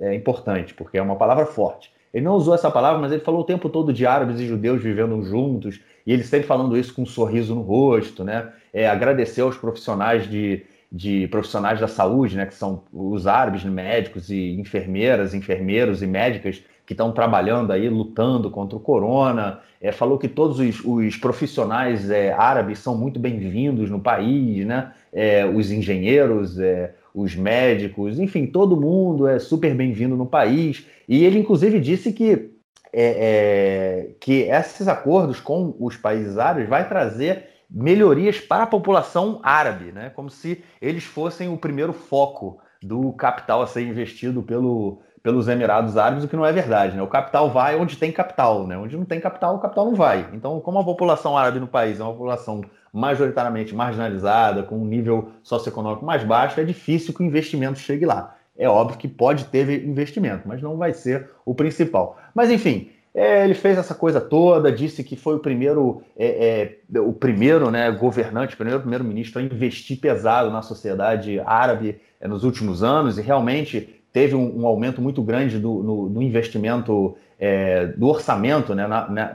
é importante, porque é uma palavra forte. Ele não usou essa palavra, mas ele falou o tempo todo de árabes e judeus vivendo juntos, e ele sempre falando isso com um sorriso no rosto, né? É, agradeceu aos profissionais de, de profissionais da saúde, né, que são os árabes, médicos e enfermeiras, enfermeiros e médicas que estão trabalhando aí, lutando contra o corona. É, falou que todos os, os profissionais é, árabes são muito bem-vindos no país, né? É, os engenheiros, é, os médicos, enfim, todo mundo é super bem-vindo no país. E ele, inclusive, disse que, é, é, que esses acordos com os países árabes vai trazer melhorias para a população árabe, né? como se eles fossem o primeiro foco do capital a ser investido pelo, pelos Emirados Árabes, o que não é verdade. Né? O capital vai onde tem capital, né? onde não tem capital, o capital não vai. Então, como a população árabe no país é uma população majoritariamente marginalizada, com um nível socioeconômico mais baixo, é difícil que o investimento chegue lá. É óbvio que pode ter investimento, mas não vai ser o principal. Mas, enfim, é, ele fez essa coisa toda, disse que foi o primeiro, é, é, o primeiro né, governante, o primeiro primeiro-ministro a investir pesado na sociedade árabe é, nos últimos anos e realmente teve um, um aumento muito grande do, no, investimento é, do orçamento né,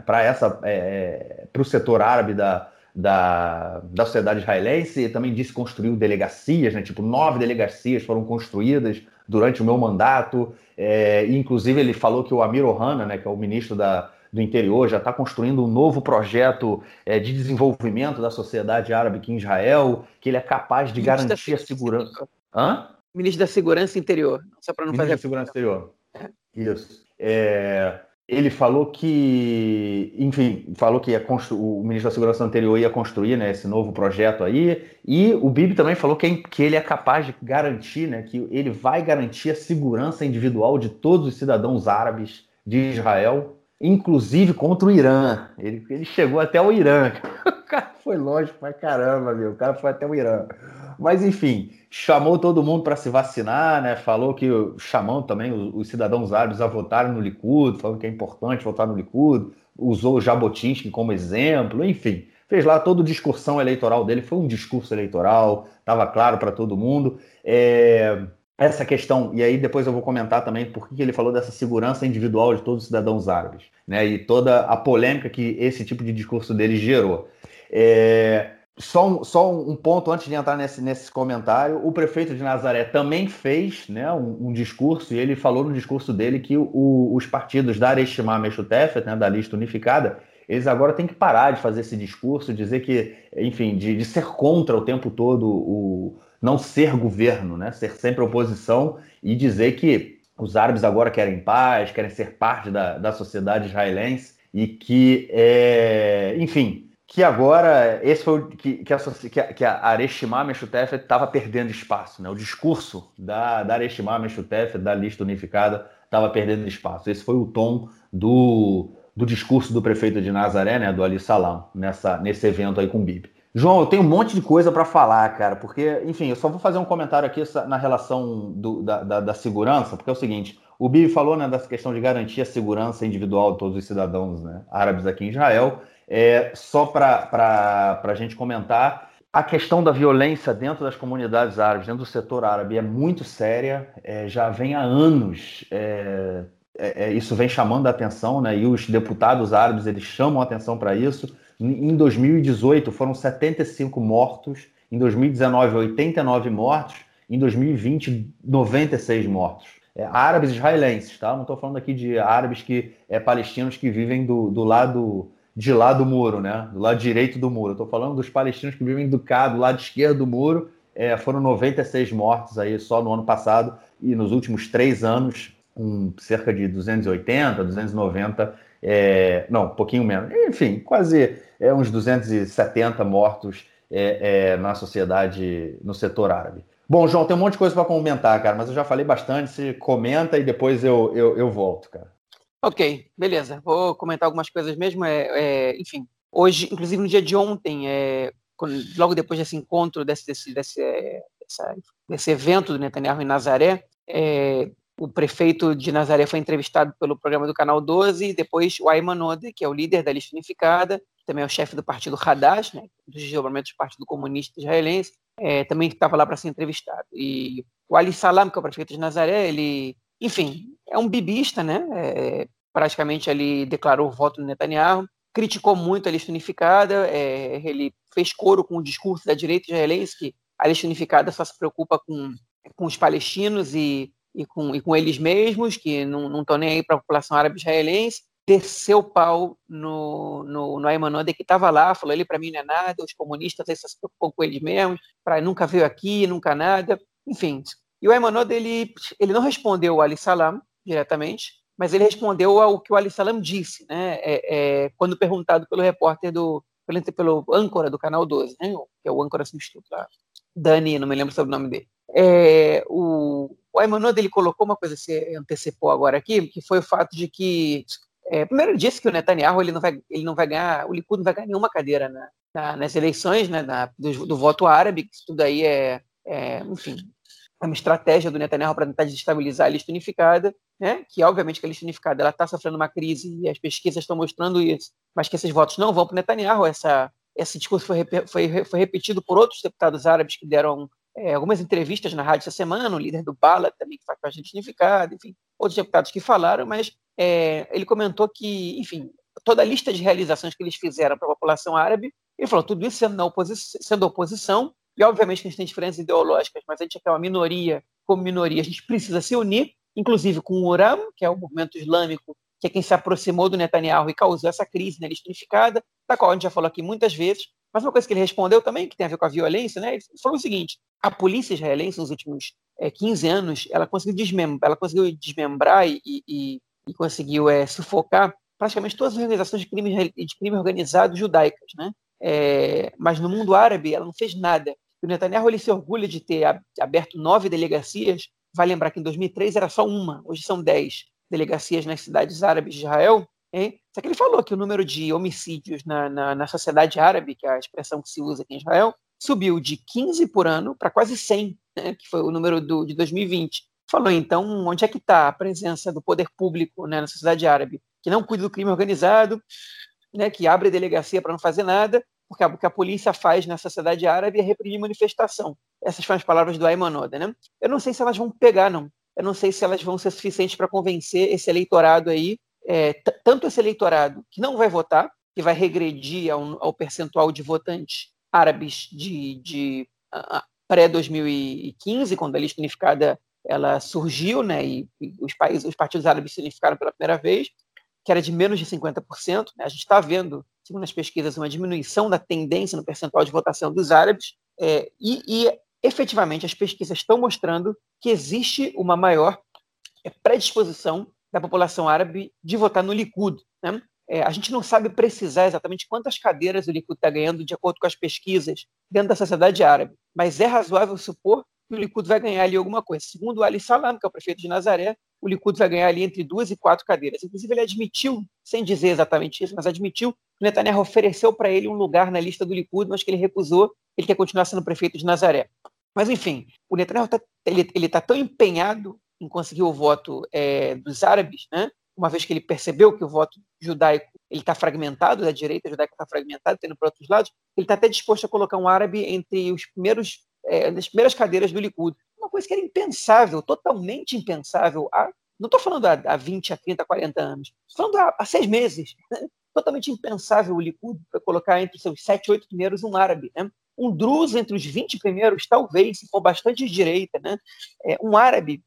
para essa é, para o setor árabe da, da, da sociedade israelense e também disse construiu delegacias, né, tipo nove delegacias foram construídas durante o meu mandato. É, inclusive, ele falou que o Amir Ohana, né, que é o ministro da, do interior, já está construindo um novo projeto é, de desenvolvimento da sociedade árabe aqui em Israel, que ele é capaz de ministro garantir a segurança. Hã? Ministro da Segurança Interior, só para não ministro fazer. da Segurança Interior. É. Isso. É, ele falou que, enfim, falou que o ministro da Segurança anterior ia construir né, esse novo projeto aí, e o Bibi também falou que, que ele é capaz de garantir, né, que ele vai garantir a segurança individual de todos os cidadãos árabes de Israel, inclusive contra o Irã. Ele, ele chegou até o Irã. O cara foi longe pra caramba, meu. O cara foi até o Irã. Mas enfim, chamou todo mundo para se vacinar, né? Falou que chamou também os, os, cidadãos árabes a votarem no Likud, falou que é importante votar no Likud, usou o Jabotinsky como exemplo, enfim, fez lá toda a discursão eleitoral dele, foi um discurso eleitoral, estava claro para todo mundo. É, essa questão, e aí depois eu vou comentar também por que ele falou dessa segurança individual de todos os cidadãos árabes, né? E toda a polêmica que esse tipo de discurso dele gerou. É, só um, só um ponto antes de entrar nesse, nesse comentário. O prefeito de Nazaré também fez né, um, um discurso, e ele falou no discurso dele que o, os partidos da Areshimá Meshutefet, né, da lista unificada, eles agora têm que parar de fazer esse discurso, dizer que, enfim, de, de ser contra o tempo todo o não ser governo, né, ser sempre oposição e dizer que os árabes agora querem paz, querem ser parte da, da sociedade israelense e que, é, enfim, que agora esse foi que, que, a, que a Areshimá Meshutef estava perdendo espaço. Né? O discurso da, da Areshimá Meshutef, da lista unificada, estava perdendo espaço. Esse foi o tom do, do discurso do prefeito de Nazaré, né, do Ali Salam, nessa, nesse evento aí com o Bibi. João, eu tenho um monte de coisa para falar, cara, porque, enfim, eu só vou fazer um comentário aqui na relação do, da, da, da, segurança, porque é o seguinte: o Bibi falou né, dessa questão de garantir a segurança individual de todos os cidadãos né, árabes aqui em Israel. É, só para a gente comentar, a questão da violência dentro das comunidades árabes, dentro do setor árabe, é muito séria, é, já vem há anos. É, é, é isso vem chamando a atenção, né? E os deputados árabes eles chamam a atenção para isso. Em 2018 foram 75 mortos, em 2019 89 mortos, em 2020 96 mortos. É, árabes israelenses, tá? Não estou falando aqui de árabes que é palestinos que vivem do, do lado de lá do muro, né? Do lado direito do muro. Estou falando dos palestinos que vivem do, cá, do lado esquerdo do muro. É, foram 96 mortos aí só no ano passado e nos últimos três anos, um, cerca de 280, 290, é, não, um pouquinho menos. Enfim, quase é, uns 270 mortos é, é, na sociedade, no setor árabe. Bom, João, tem um monte de coisa para comentar, cara, mas eu já falei bastante. Você comenta e depois eu, eu, eu volto, cara. Ok, beleza. Vou comentar algumas coisas mesmo. É, é, enfim, hoje, inclusive no dia de ontem, é, quando, logo depois desse encontro, desse, desse, desse, desse evento do Netanyahu em Nazaré, é, o prefeito de Nazaré foi entrevistado pelo programa do Canal 12, e depois o Ayman Ode, que é o líder da lista unificada, também é o chefe do partido Hadash, né, dos desdobramentos do Partido Comunista Israelense, é, também estava lá para ser entrevistado. E o Ali Salam, que é o prefeito de Nazaré, ele enfim, é um bibista, né? É, praticamente ali declarou o voto no Netanyahu, criticou muito a lista unificada, é, ele fez coro com o discurso da direita israelense que a lista unificada só se preocupa com, com os palestinos e, e, com, e com eles mesmos, que não estão nem aí para a população árabe israelense, desceu o pau no, no, no que estava lá, falou, ele para mim não é nada, os comunistas só se preocupam com eles mesmos, pra, nunca veio aqui, nunca nada, enfim, e o Aymanod, ele, ele não respondeu ao Ali Salam diretamente, mas ele respondeu ao que o Ali Salam disse, né? É, é, quando perguntado pelo repórter do pelo, pelo âncora do canal 12, né? Que é o âncora substituto Dani, não me lembro sobre o nome dele. É, o, o ele colocou uma coisa que você antecipou agora aqui, que foi o fato de que é, primeiro disse que o Netanyahu ele não vai ele não vai ganhar, o Likud não vai ganhar nenhuma cadeira na, na, nas eleições, né? Na, do, do voto árabe, que isso tudo aí é, é enfim, é uma estratégia do Netanyahu para tentar desestabilizar a lista unificada, né? que obviamente que a lista unificada ela está sofrendo uma crise e as pesquisas estão mostrando isso, mas que esses votos não vão para o Netanyahu. Essa, esse discurso foi, foi, foi repetido por outros deputados árabes que deram é, algumas entrevistas na rádio essa semana, o líder do Bala também que faz parte da lista unificada, enfim, outros deputados que falaram, mas é, ele comentou que, enfim, toda a lista de realizações que eles fizeram para a população árabe, ele falou tudo isso sendo, oposição, sendo oposição e, obviamente, que a gente tem diferenças ideológicas, mas a gente é uma minoria, como minoria, a gente precisa se unir, inclusive com o Uram, que é o movimento islâmico, que é quem se aproximou do Netanyahu e causou essa crise na lista unificada, da qual a gente já falou aqui muitas vezes. Mas uma coisa que ele respondeu também, que tem a ver com a violência, né? ele falou o seguinte: a polícia israelense, nos últimos é, 15 anos, ela conseguiu, desmembrar, ela conseguiu desmembrar e, e, e conseguiu é, sufocar praticamente todas as organizações de crime, de crime organizado judaicas. Né? É, mas no mundo árabe, ela não fez nada. O Netanyahu ele se orgulha de ter aberto nove delegacias. Vai lembrar que em 2003 era só uma, hoje são dez delegacias nas cidades árabes de Israel. Hein? Só que ele falou que o número de homicídios na, na, na sociedade árabe, que é a expressão que se usa aqui em Israel, subiu de 15 por ano para quase 100, né, que foi o número do, de 2020. Falou então onde é que está a presença do poder público né, na sociedade árabe, que não cuida do crime organizado, né, que abre delegacia para não fazer nada, porque o que a polícia faz na sociedade árabe é reprimir manifestação. Essas foram as palavras do Ayman Oda, né? Eu não sei se elas vão pegar, não. Eu não sei se elas vão ser suficientes para convencer esse eleitorado aí, é, tanto esse eleitorado que não vai votar, que vai regredir ao, ao percentual de votantes árabes de, de uh, pré-2015, quando a lista unificada ela surgiu, né, e, e, os países, os partidos árabes se unificaram pela primeira vez, que era de menos de 50%. Né? A gente está vendo, segundo as pesquisas, uma diminuição da tendência no percentual de votação dos árabes, é, e, e efetivamente as pesquisas estão mostrando que existe uma maior é, predisposição da população árabe de votar no Likud. Né? É, a gente não sabe precisar exatamente quantas cadeiras o Likud está ganhando de acordo com as pesquisas dentro da sociedade árabe, mas é razoável supor que o Likud vai ganhar ali alguma coisa. Segundo Ali Salam, que é o prefeito de Nazaré, o Likud vai ganhar ali entre duas e quatro cadeiras. Inclusive, ele admitiu, sem dizer exatamente isso, mas admitiu que Netanyahu ofereceu para ele um lugar na lista do Likud, mas que ele recusou, ele quer continuar sendo prefeito de Nazaré. Mas, enfim, o Netanyahu tá, ele está tão empenhado em conseguir o voto é, dos árabes, né? uma vez que ele percebeu que o voto judaico ele está fragmentado, da direita judaica está fragmentada, tendo para outros lados, ele está até disposto a colocar um árabe entre os primeiros, é, nas primeiras cadeiras do Likud. Uma coisa que era impensável, totalmente impensável, há, não estou falando há, há 20, há 30, 40 anos, estou falando há, há seis meses. Né? Totalmente impensável o Likud para colocar entre seus sete, oito primeiros um árabe. Né? Um druso entre os 20 primeiros, talvez, se for bastante de direita. Né? É, um árabe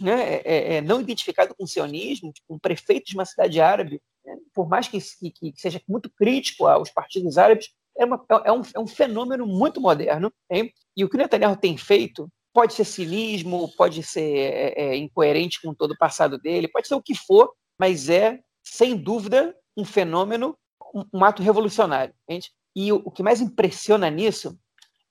né, é, é, é, não identificado com sionismo, tipo, um prefeito de uma cidade árabe, né, por mais que, que, que, seja muito crítico aos partidos árabes, é, uma, é, um, é um fenômeno muito moderno. Hein? E o que o Netanyahu tem feito pode ser cinismo, pode ser é, é, incoerente com todo o passado dele, pode ser o que for, mas é, sem dúvida, um fenômeno, um, um ato revolucionário. Gente? E o, o, que mais impressiona nisso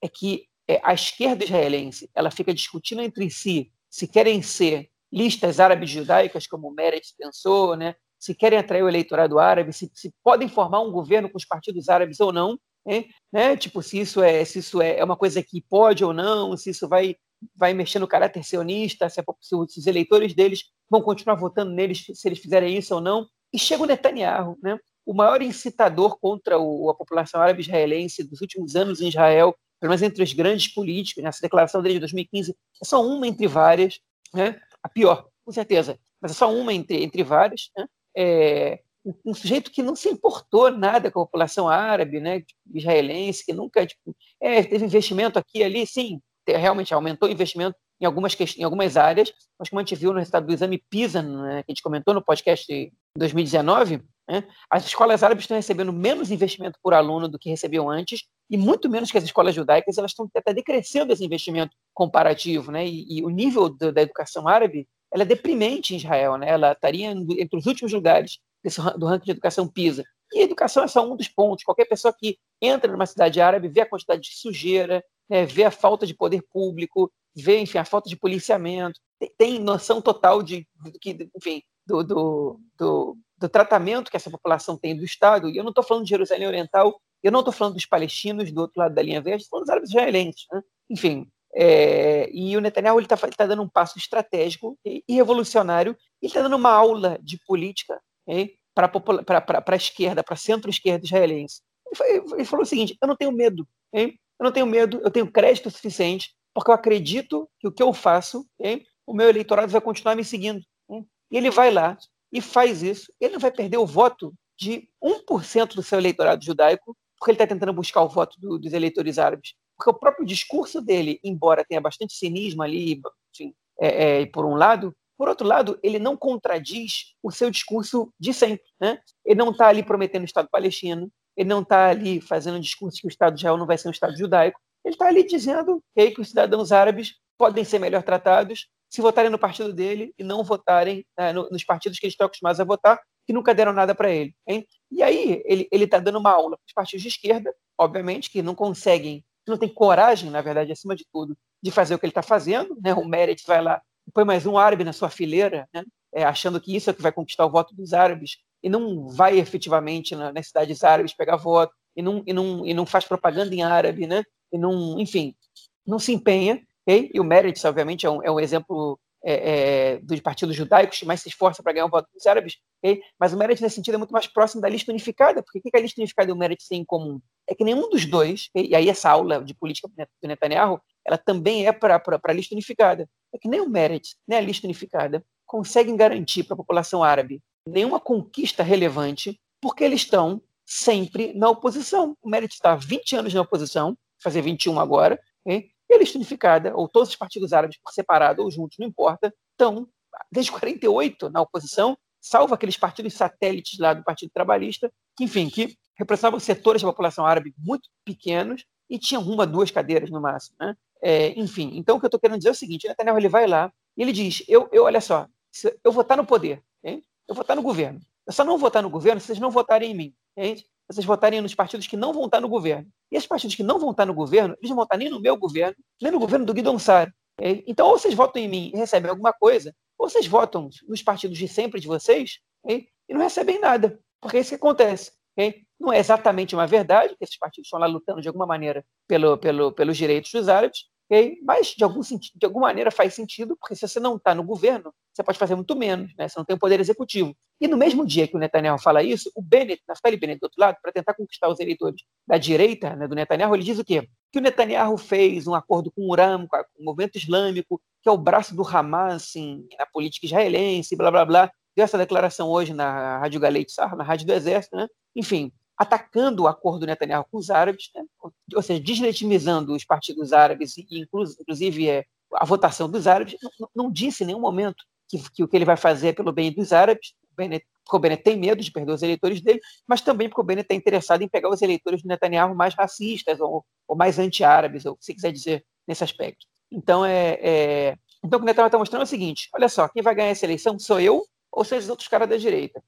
é que a esquerda israelense ela fica discutindo entre si se querem ser listas árabes judaicas, como Meretz pensou, né? se querem atrair o eleitorado árabe, se, se podem formar um governo com os partidos árabes ou não, né? né? tipo se isso é se isso é, é uma coisa que pode ou não, se isso vai vai mexer no caráter sionista, se, se os eleitores deles vão continuar votando neles se eles fizerem isso ou não. E chega o Netanyahu, né? o maior incitador contra o, a população árabe israelense dos últimos anos em Israel, pelo menos entre os grandes políticos, nessa declaração dele de 2015, é só uma entre várias, né? a pior, com certeza, mas é só uma entre, entre várias. Né? É, um sujeito que não se importou nada com a população árabe, né, tipo, israelense, que nunca tipo, é, teve investimento aqui ali, sim, realmente aumentou o investimento em algumas, em algumas áreas, mas como a gente viu no resultado do exame PISA, né, que a gente comentou no podcast de 2019, né, as escolas árabes estão recebendo menos investimento por aluno do que recebiam antes, e muito menos que as escolas judaicas, elas estão até decrescendo esse investimento comparativo, né? E, e o nível do, da educação árabe, ela é deprimente em Israel, né? Ela estaria entre os últimos lugares desse, do ranking de educação PISA. E a educação é só um dos pontos. Qualquer pessoa que entra numa cidade árabe vê a quantidade de sujeira, né? vê a falta de poder público, vê, enfim, a falta de policiamento, tem, tem noção total de, de enfim, do, do, do, do tratamento que essa população tem do Estado. E eu não estou falando de Jerusalém Oriental eu não estou falando dos palestinos do outro lado da linha verde, estou falando dos árabes israelenses. Né? Enfim, é, e o Netanyahu está tá dando um passo estratégico e, e revolucionário, e está dando uma aula de política para a esquerda, para centro-esquerda israelense. Ele, ele, falou o seguinte: eu não tenho medo, eu não tenho medo, eu tenho crédito suficiente, porque eu acredito que o que eu faço, o meu eleitorado vai continuar me seguindo. E ele vai lá e faz isso, ele não vai perder o voto de 1% do seu eleitorado judaico porque ele está tentando buscar o voto do, dos eleitores árabes. Porque o próprio discurso dele, embora tenha bastante cinismo ali, enfim, é, é, por um lado, por outro lado, ele não contradiz o seu discurso de sempre. Né? Ele não está ali prometendo o Estado palestino, ele não está ali fazendo um discurso que o Estado de Israel não vai ser um Estado judaico, ele está ali dizendo que, que os cidadãos árabes podem ser melhor tratados se votarem no partido dele e não votarem né, no, nos partidos que eles estão acostumados a votar, que nunca deram nada para ele. Hein? E aí ele está dando uma aula para os partidos de esquerda, obviamente, que não conseguem, não tem coragem, na verdade, acima de tudo, de fazer o que ele está fazendo. Né? O Meretz vai lá e põe mais um árabe na sua fileira, né? é, achando que isso é que vai conquistar o voto dos árabes, e não vai efetivamente na, nas cidades árabes pegar voto, e não, e, não, e não faz propaganda em árabe, né? e não, enfim, não se empenha. Okay? E o Meretz, obviamente, é um, é um exemplo é, é, dos partidos judaicos que mais se esforça para ganhar o voto dos árabes, okay? mas o Meretz, nesse sentido, é muito mais próximo da lista unificada, porque o que a lista unificada e o Meretz têm em comum? É que nenhum dos dois, okay? e aí essa aula de política do Netanyahu, ela também é para a lista unificada. É que nem o Meretz, nem a lista unificada, conseguem garantir para a população árabe nenhuma conquista relevante, porque eles estão sempre na oposição. O Meretz está 20 anos na oposição, fazer 21 agora, okay? E lista unificada, ou todos os partidos árabes separado ou juntos, não importa, estão desde 48 na oposição, salvo aqueles partidos satélites lá do Partido Trabalhista, que, enfim, que representavam setores da população árabe muito pequenos e tinham uma, duas cadeiras no máximo. Né? É, enfim, então o que eu estou querendo dizer é o seguinte: Netanyahu ele vai lá e ele diz: eu, eu olha só, eu vou estar no poder, hein? eu vou estar no governo. Eu só não vou estar no governo se vocês não votarem em mim. Entende? Vocês votarem nos partidos que não vão estar no governo. E esses partidos que não vão estar no governo, eles não vão estar nem no meu governo, nem no governo do Guidon Sar. Então, ou vocês votam em mim e recebem alguma coisa, ou vocês votam nos partidos de sempre de vocês e não recebem nada. Porque é isso que acontece. Não é exatamente uma verdade que esses partidos estão lá lutando de alguma maneira pelo, pelo, pelos direitos dos árabes, Okay? Mas, de, algum, de alguma maneira, faz sentido, porque se você não está no governo, você pode fazer muito menos, né? você não tem o poder executivo. E no mesmo dia que o Netanyahu fala isso, o Bennett, Naftali Bennett, do outro lado, para tentar conquistar os eleitores da direita né, do Netanyahu, ele diz o quê? Que o Netanyahu fez um acordo com o Uram, com, o movimento islâmico, que é o braço do Hamas assim, na política israelense, blá, blá, blá. Deu essa declaração hoje na Rádio Galeit Sar, na Rádio do Exército, né? Enfim, atacando o acordo do Netanyahu com os árabes, né? ou seja, deslegitimizando os partidos árabes e, inclusive, é, a votação dos árabes, não, não disse em nenhum momento que, que, o que ele vai fazer é pelo bem dos árabes, porque o Bennett tem medo de perder os eleitores dele, mas também porque o Bennett está interessado em pegar os eleitores do Netanyahu mais racistas ou, ou mais anti-árabes, ou você quiser dizer nesse aspecto. Então, é, é... então o que o Netanyahu está mostrando é o seguinte, olha só, quem vai ganhar essa eleição sou eu ou são os outros caras da direita.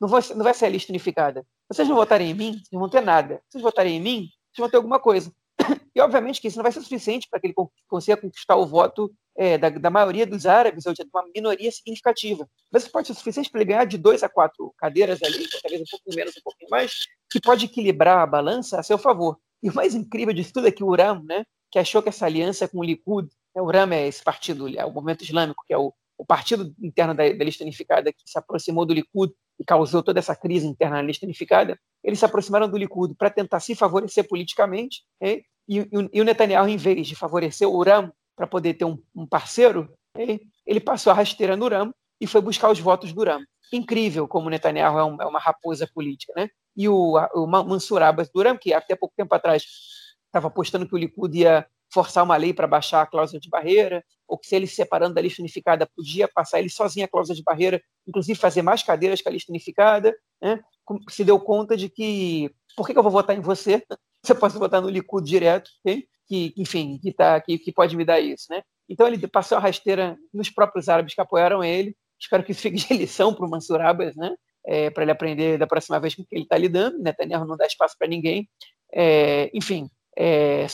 Não vai ser a lista unificada. Vocês não votarem em mim, vocês não vão ter nada. Vocês votarem em mim, vocês vão ter alguma coisa. E, obviamente, que isso não vai ser suficiente para que ele consiga conquistar o voto é, da, da, maioria dos árabes, ou de uma minoria significativa. Mas isso pode ser suficiente para ele ganhar de dois a quatro cadeiras ali, talvez um pouco menos, um pouquinho mais, que pode equilibrar a balança a seu favor. E o mais incrível disso tudo é que o Uram, né, que achou que essa aliança com o Likud, né, o Uram é esse partido, é o movimento islâmico, que é o, o partido interno da, da lista unificada que se aproximou do Likud e causou toda essa crise interna na lista unificada, eles se aproximaram do Likud para tentar se favorecer politicamente, e, e, e, o Netanyahu, em vez de favorecer o Uram para poder ter um, um parceiro, ele, ele, passou a rasteira no Uram e foi buscar os votos do Uram. Incrível como o Netanyahu é, um, é uma raposa política. Né? E o, o Mansur Abbas do Uram, que até pouco tempo atrás estava apostando que o Likud ia forçar uma lei para baixar a cláusula de barreira, ou que se ele se separando da lista unificada podia passar ele sozinho a cláusula de barreira, inclusive fazer mais cadeiras que a lista unificada, né? se deu conta de que por que, eu vou votar em você? Você pode votar no Likud direto, que enfim, que, tá, que, que pode me dar isso, né? Então ele passou a rasteira nos próprios árabes que apoiaram ele. Espero que isso fique de lição para o Mansur Abbas, né? É, para ele aprender da próxima vez com que ele está lidando. Netanyahu não dá espaço para ninguém. É, enfim, é,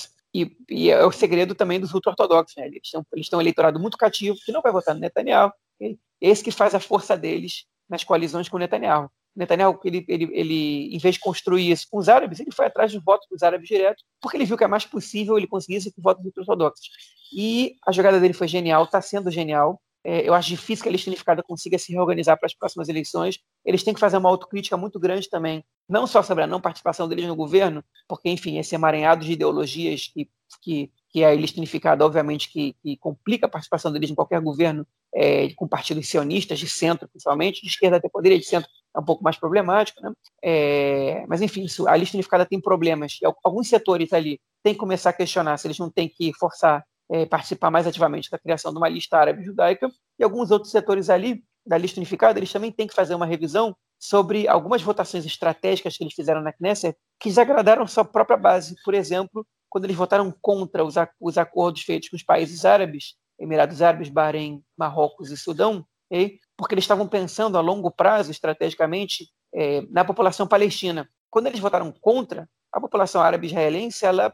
e, e, é o segredo também dos ultra-ortodoxos. Né? Eles eles um eleitorado muito cativo, que não vai votar no Netanyahu. Okay? Esse que faz a força deles nas coalizões com o Netanyahu. O Netanyahu, ele, ele, ele, em vez de construir isso com os árabes, ele foi atrás dos votos dos árabes direto, porque ele viu que é mais possível ele conseguir isso com votos ultra-ortodoxos. E a jogada dele foi genial, está sendo genial. É, eu acho difícil que a lista unificada consiga se reorganizar para as próximas eleições. Eles têm que fazer uma autocrítica muito grande também não só sobre a não participação deles no governo, porque, enfim, esse emaranhado de ideologias que, que, que a lista unificada, obviamente, que, que complica a participação deles em qualquer governo, é, com partidos sionistas, de centro, principalmente, de esquerda até poderia, de centro é um pouco mais problemático, né? É, mas, enfim, isso, a lista unificada tem problemas, e alguns setores ali têm que começar a questionar se eles não têm que forçar é, participar mais ativamente da criação de uma lista árabe judaica, e alguns outros setores ali da lista unificada, eles também têm que fazer uma revisão sobre algumas votações estratégicas que eles fizeram na Knesset que desagradaram sua própria base. Por exemplo, quando eles votaram contra os, os acordos feitos com os países árabes, Emirados Árabes, Bahrein, Marrocos e Sudão, porque eles estavam pensando a longo prazo, estrategicamente, é, na população palestina. Quando eles votaram contra, a população árabe israelense, ela,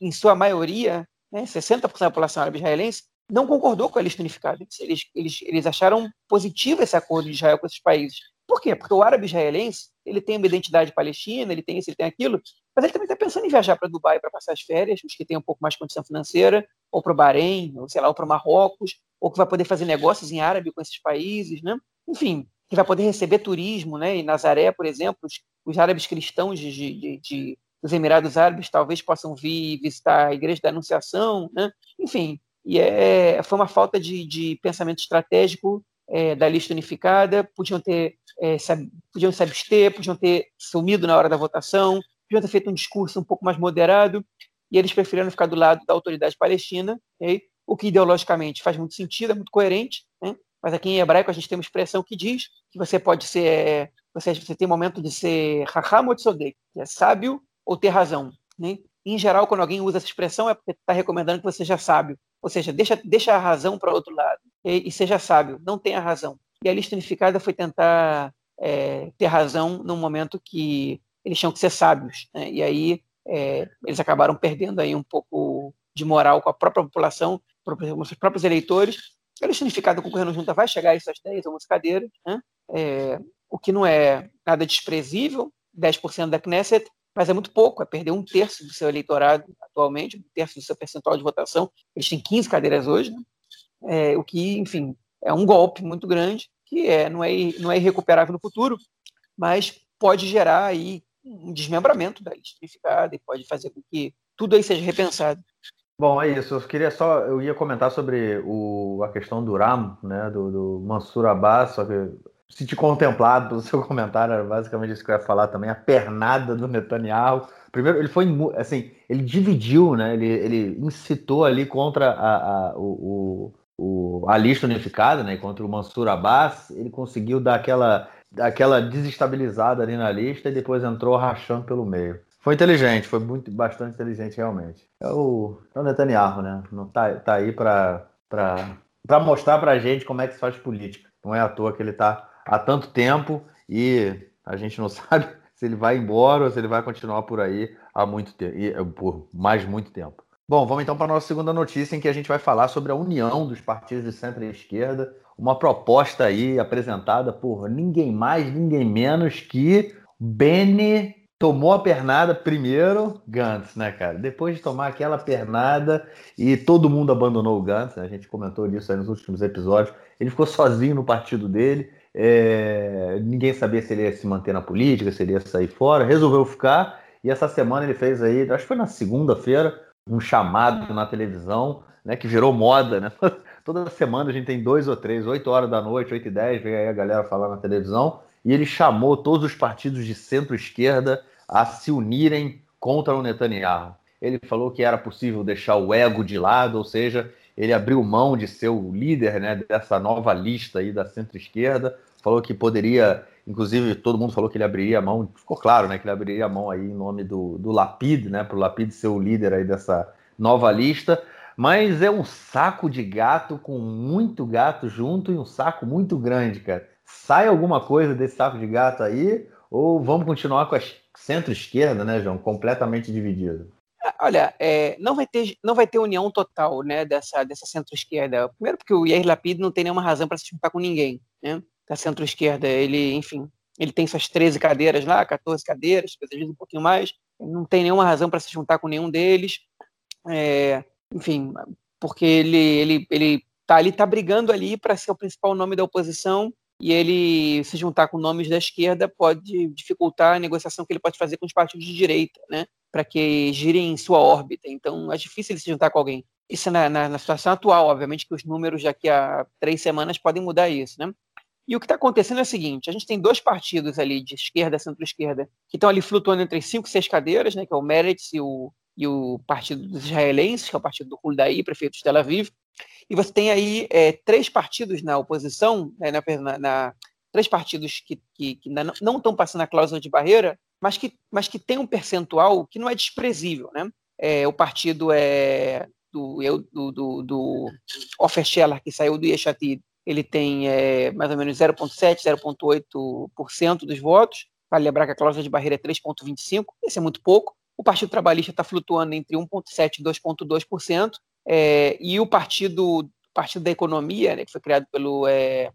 em sua maioria, né, 60% da população árabe israelense, não concordou com a lista unificada. Eles, eles, eles acharam positivo esse acordo de Israel com esses países. Por quê? Porque o árabe israelense ele tem uma identidade palestina, ele tem isso, ele tem aquilo, mas ele também está pensando em viajar para Dubai para passar as férias, os que têm um pouco mais de condição financeira, ou para o Bahrein, ou sei lá, ou para Marrocos, ou que vai poder fazer negócios em árabe com esses países, né? Enfim, que vai poder receber turismo, né? Em Nazaré, por exemplo, os, os árabes cristãos de, de, de, dos Emirados Árabes talvez possam vir visitar a Igreja da Anunciação, né? Enfim, e é, foi uma falta de, de pensamento estratégico é, da lista unificada, podiam ter é, se, podiam se abster, podiam ter sumido na hora da votação, podiam ter feito um discurso um pouco mais moderado, e eles preferiram ficar do lado da autoridade palestina, okay? o que ideologicamente faz muito sentido, é muito coerente, né? mas aqui em hebraico a gente tem uma expressão que diz que você pode ser, é, você, você tem momento de ser raham que é sábio ou ter razão. Né? Em geral, quando alguém usa essa expressão, é porque está recomendando que você seja sábio. Ou seja, deixa, deixa a razão para outro lado e, e, seja sábio, não tenha razão. E a lista unificada foi tentar é, ter razão num momento que eles tinham que ser sábios. Né? E aí é, eles acabaram perdendo aí um pouco de moral com a própria população, com os próprios eleitores. A lista unificada concorrendo junta vai chegar a essas 10 ou 11 cadeiras, né? é, o que não é nada desprezível, 10% da Knesset, mas é muito pouco, é perder um terço do seu eleitorado atualmente, um terço do seu percentual de votação. Eles têm 15 cadeiras hoje, né? é, o que, enfim, é um golpe muito grande, que é, não, é, não é irrecuperável no futuro, mas pode gerar aí um desmembramento da lista e pode fazer com que tudo aí seja repensado. Bom, é isso. Eu queria só, eu ia comentar sobre o, a questão do Ram, né, do, do Mansur Abbas, só que senti contemplado pelo seu comentário, era basicamente isso que eu ia falar também, a pernada do Netanyahu. Primeiro, ele foi, assim, ele dividiu, né, ele, ele incitou ali contra a, a, o, o, a lista unificada, né, contra o Mansur Abbas, ele conseguiu dar aquela, aquela desestabilizada ali na lista e depois entrou rachando pelo meio. Foi inteligente, foi muito, bastante inteligente realmente. É o, é o Netanyahu, né? Não tá, tá aí para mostrar para a gente como é que se faz política. Não é à toa que ele está há tanto tempo e a gente não sabe se ele vai embora ou se ele vai continuar por aí há muito tempo, eh, por mais muito tempo. Bom, vamos então para a nossa segunda notícia, em que a gente vai falar sobre a união dos partidos de centro e esquerda, uma proposta aí apresentada por ninguém mais, ninguém menos que Beni tomou a pernada primeiro, Gantz, né, cara? Depois de tomar aquela pernada e todo mundo abandonou o Gantz, né? a gente comentou disso aí nos últimos episódios, ele ficou sozinho no partido dele, é, ninguém sabia se ele ia se manter na política, se ele ia sair fora, resolveu ficar. E essa semana ele fez aí, acho que foi na segunda-feira, um chamado na televisão, né, que virou moda, né? Toda semana a gente tem dois ou três, 8 horas da noite, 8 e 10, vem aí a galera falar na televisão. E ele chamou todos os partidos de centro-esquerda a se unirem contra o Netanyahu. Ele falou que era possível deixar o ego de lado, ou seja, ele abriu mão de ser o líder né, dessa nova lista aí da centro-esquerda, falou que poderia, inclusive todo mundo falou que ele abriria mão, ficou claro né, que ele abriria mão aí em nome do, do Lapid, né, para o Lapid ser o líder aí dessa nova lista, mas é um saco de gato com muito gato junto e um saco muito grande, cara. Sai alguma coisa desse saco de gato aí ou vamos continuar com a centro-esquerda, né, João, completamente dividido? Olha, é, não, vai ter, não vai ter união total né, dessa, dessa centro-esquerda. Primeiro porque o Yair Lapid não tem nenhuma razão para se juntar com ninguém. Né? Da centro-esquerda, ele, enfim, ele tem suas 13 cadeiras lá, 14 cadeiras, às vezes um pouquinho mais. Não tem nenhuma razão para se juntar com nenhum deles. É, enfim, porque ele ele ele tá ali tá brigando ali para ser o principal nome da oposição e ele se juntar com nomes da esquerda pode dificultar a negociação que ele pode fazer com os partidos de direita, né? Para que girem em sua órbita. Então é difícil ele se juntar com alguém. Isso na, na, na, situação atual, obviamente que os números daqui a três semanas podem mudar isso, né? E o que está acontecendo é o seguinte: a gente tem dois partidos ali de esquerda, centro-esquerda, que estão ali flutuando entre cinco e seis cadeiras, né? Que é o Meretz e o, e o Partido dos Israelenses, que é o partido do Huldaí, prefeito de Tel Aviv, e você tem aí é, três partidos na oposição, né, na, na, três partidos que, que, que não estão passando a cláusula de barreira, mas que, mas que tem um percentual que não é desprezível. Né? É, o partido é do, do, do, do Offer Scheller, que saiu do Yeshatid, ele tem é, mais ou menos 0,7%, 0,8% dos votos. Vale lembrar que a cláusula de barreira é 3,25%, esse é muito pouco. O Partido Trabalhista está flutuando entre 1,7% e 2,2%. É, e o partido, partido da Economia, né, que foi criado pelo, é,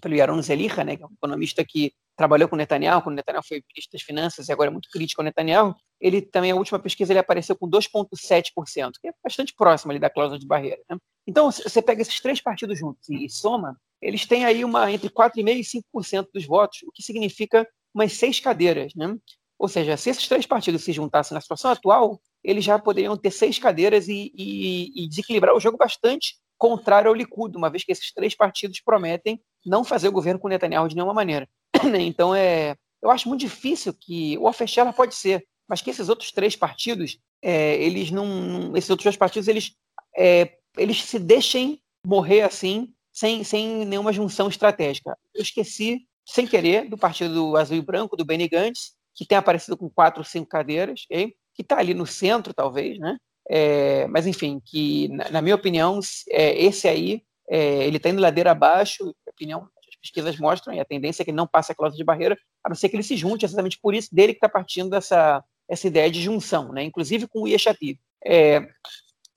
pelo Yaron Zeliha, né, que é um economista que trabalhou com Netanyahu, quando Netanyahu foi ministro das Finanças e agora é muito crítico ao Netanyahu, ele também, a última pesquisa, ele apareceu com 2,7%, que é bastante próximo ali da cláusula de barreira. Né? Então, você pega esses três partidos juntos e soma, eles têm aí uma entre 4,5% e 5% dos votos, o que significa umas seis cadeiras. Né? Ou seja, se esses três partidos se juntassem na situação atual, eles já poderiam ter seis cadeiras e, e, e desequilibrar o jogo bastante contrário ao Likud, uma vez que esses três partidos prometem não fazer o governo com Netanyahu de nenhuma maneira. Então, é, eu acho muito difícil que o Afechela pode ser, mas que esses outros três partidos, é, eles não, esses outros dois partidos, eles, é, eles se deixem morrer assim, sem, sem nenhuma junção estratégica. Eu esqueci, sem querer, do Partido Azul e Branco, do Benny Gantz, que tem aparecido com quatro cinco cadeiras, okay? que está ali no centro, talvez, né? É, mas, enfim, que, na, na minha opinião, é, esse aí, é, ele está indo ladeira abaixo, opinião, pesquisas mostram, e a tendência é que ele não passe a cláusula de barreira, a não ser que ele se junte, exatamente por isso dele que está partindo dessa essa ideia de junção, né? inclusive com o Yeshatid. É,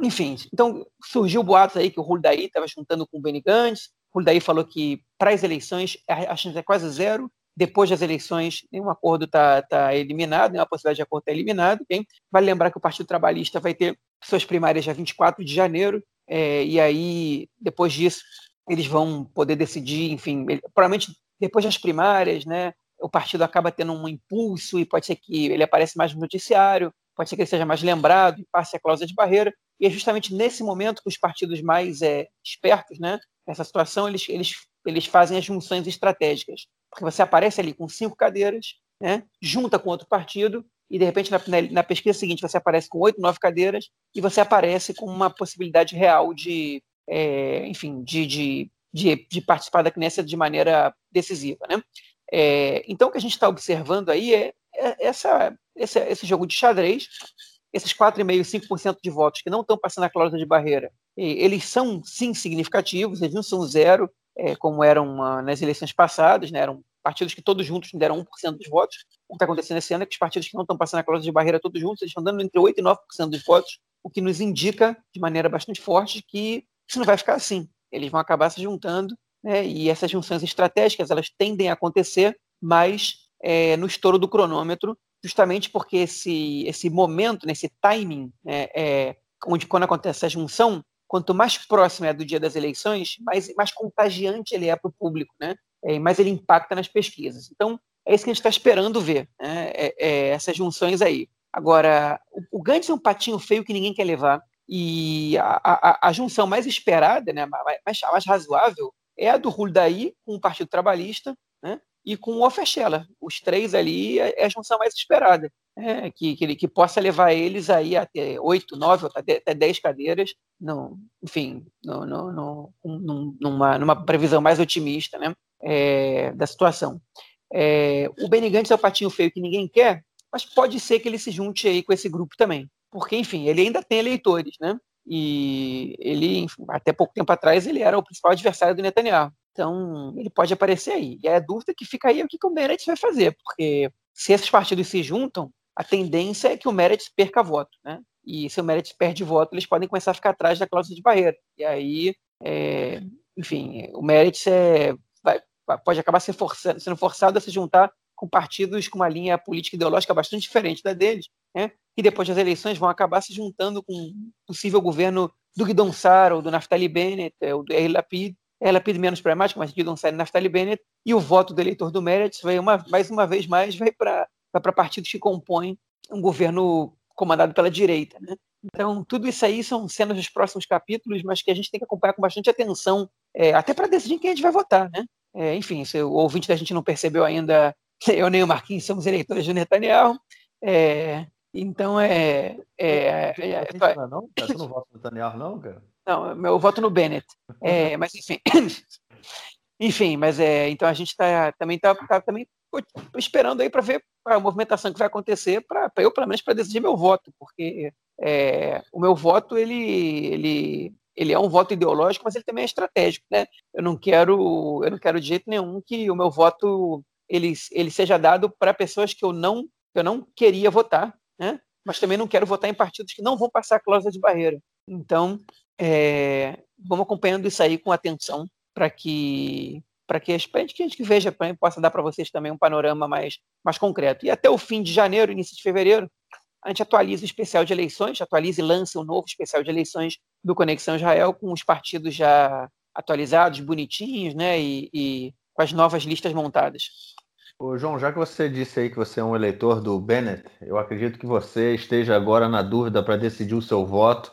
enfim, então surgiu boatos aí que o Huldaí estava juntando com o Benny Gantz, o Huldaí falou que para as eleições a chance é quase zero, depois das eleições nenhum acordo está tá eliminado, nenhuma possibilidade de acordo está eliminado. Okay? Vale lembrar que o Partido Trabalhista vai ter suas primárias dia 24 de janeiro, é, e aí, depois disso, eles vão poder decidir, enfim, ele, provavelmente depois das primárias, né, o partido acaba tendo um impulso e pode ser que ele apareça mais no noticiário, pode ser que ele seja mais lembrado e passe a cláusula de barreira, e é justamente nesse momento que os partidos mais é, espertos, né, nessa situação, eles, eles, eles fazem as junções estratégicas, porque você aparece ali com cinco cadeiras, né, junta com outro partido, e de repente na, na pesquisa seguinte você aparece com oito, nove cadeiras, e você aparece com uma possibilidade real de, é, enfim, de, de, de, de, participar da Knesset de maneira decisiva. Né? É, então, o que a gente está observando aí é, é essa, esse, esse, jogo de xadrez, esses 4,5%, 5% de votos que não estão passando a cláusula de barreira, eles são, sim, significativos, eles não são zero, é, como eram uh, nas eleições passadas, né? eram partidos que todos juntos deram 1% dos votos. O que está acontecendo esse ano é que os partidos que não estão passando a cláusula de barreira todos juntos, eles estão dando entre 8% e 9% dos votos, o que nos indica, de maneira bastante forte, que isso não vai ficar assim. Eles vão acabar se juntando, né, e essas junções estratégicas elas tendem a acontecer, mas é, no estouro do cronômetro, justamente porque esse, esse momento, nesse timing, né, é, onde quando acontece a junção, quanto mais próximo é do dia das eleições, mais, mais contagiante ele é para o público, né? É, mais ele impacta nas pesquisas. Então, é isso que a gente está esperando ver, né? é, é, essas junções aí. Agora, o, o Gantz é um patinho feio que ninguém quer levar. E a, a, a junção mais esperada, né, mais, mais razoável, é a do Huldaí com o Partido Trabalhista né, e com o Ofechela. Os três ali é, é a junção mais esperada. Né, que, que, que possa levar eles aí até oito, nove, até dez cadeiras, no, enfim, no, no, no, numa, numa previsão mais otimista né, é, da situação. É, o Benny Gantz é o patinho feio que ninguém quer, mas pode ser que ele se junte aí com esse grupo também. Porque, enfim, ele ainda tem eleitores, né? E ele, enfim, até pouco tempo atrás, ele era o principal adversário do Netanyahu. Então, ele pode aparecer aí. E a dúvida que fica aí é o que, que o Meretz vai fazer, porque se esses partidos se juntam, a tendência é que o Meretz perca voto, né? E se o Meretz perde voto, eles podem começar a ficar atrás da cláusula de barreira. E aí, é, enfim, o Meretz é, vai, pode acabar sendo forçado, sendo forçado a se juntar com partidos com uma linha política ideológica bastante diferente da deles, né? e depois das eleições vão acabar se juntando com o possível governo do Guidon Sar ou do Naftali Bennett, é, ou do Yair Lapid, Yair Lapid menos problemático, mas Guidon Sar e Naftali Bennett, e o voto do eleitor do Meretz vai uma, mais uma vez mais vai para partidos que compõem um governo comandado pela direita. Né? Então, tudo isso aí são cenas dos próximos capítulos, mas que a gente tem que acompanhar com bastante atenção, é, até para decidir quem a gente vai votar. Né? É, enfim, se o ouvinte da gente não percebeu ainda eu nem o Marquinhos somos eleitores do Netanyahu. É, então é. é, é, é não, não, cara, você não vota no Netanyahu, não, cara? Não, eu voto no Bennett. É, mas enfim. enfim, mas é. Então a gente tá, também está tá, também esperando aí para ver a movimentação que vai acontecer para eu, pelo menos, para decidir meu voto, porque é, o meu voto ele, ele, ele é um voto ideológico, mas ele também é estratégico, né? Eu não quero, eu não quero de jeito nenhum que o meu voto ele, ele seja dado para pessoas que eu não eu não queria votar, né? mas também não quero votar em partidos que não vão passar a cláusula de barreira. Então, é, vamos acompanhando isso aí com atenção para que para que a gente que veja possa dar para vocês também um panorama mais, mais concreto. E até o fim de janeiro, início de fevereiro, a gente atualiza o especial de eleições, atualiza e lança o um novo especial de eleições do Conexão Israel, com os partidos já atualizados, bonitinhos, né? E, e com as novas listas montadas. Ô, João, já que você disse aí que você é um eleitor do Bennett, eu acredito que você esteja agora na dúvida para decidir o seu voto.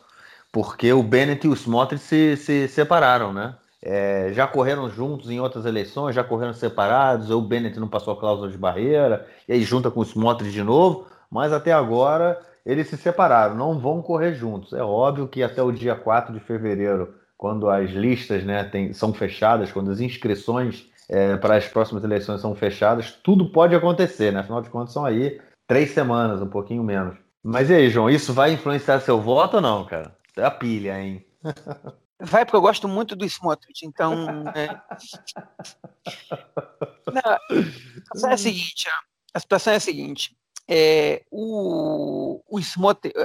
porque o Bennett e o Smotrich se, se separaram, né? É, já correram juntos em outras eleições, já correram separados, o Bennett não passou a cláusula de barreira, e aí junta com o Smotrich de novo, mas até agora eles se separaram, não vão correr juntos. É óbvio que até o dia 4 de fevereiro, quando as listas né, tem, são fechadas, quando as inscrições é, para as próximas eleições são fechadas, tudo pode acontecer, né? Afinal de contas, são aí três semanas, um pouquinho menos. Mas e aí, João, isso vai influenciar seu voto ou não, cara? É a pilha, hein? Vai, porque eu gosto muito do Smotrich, então. É... Não, a situação é a seguinte, a situação é a seguinte. É, o, o Smotrich,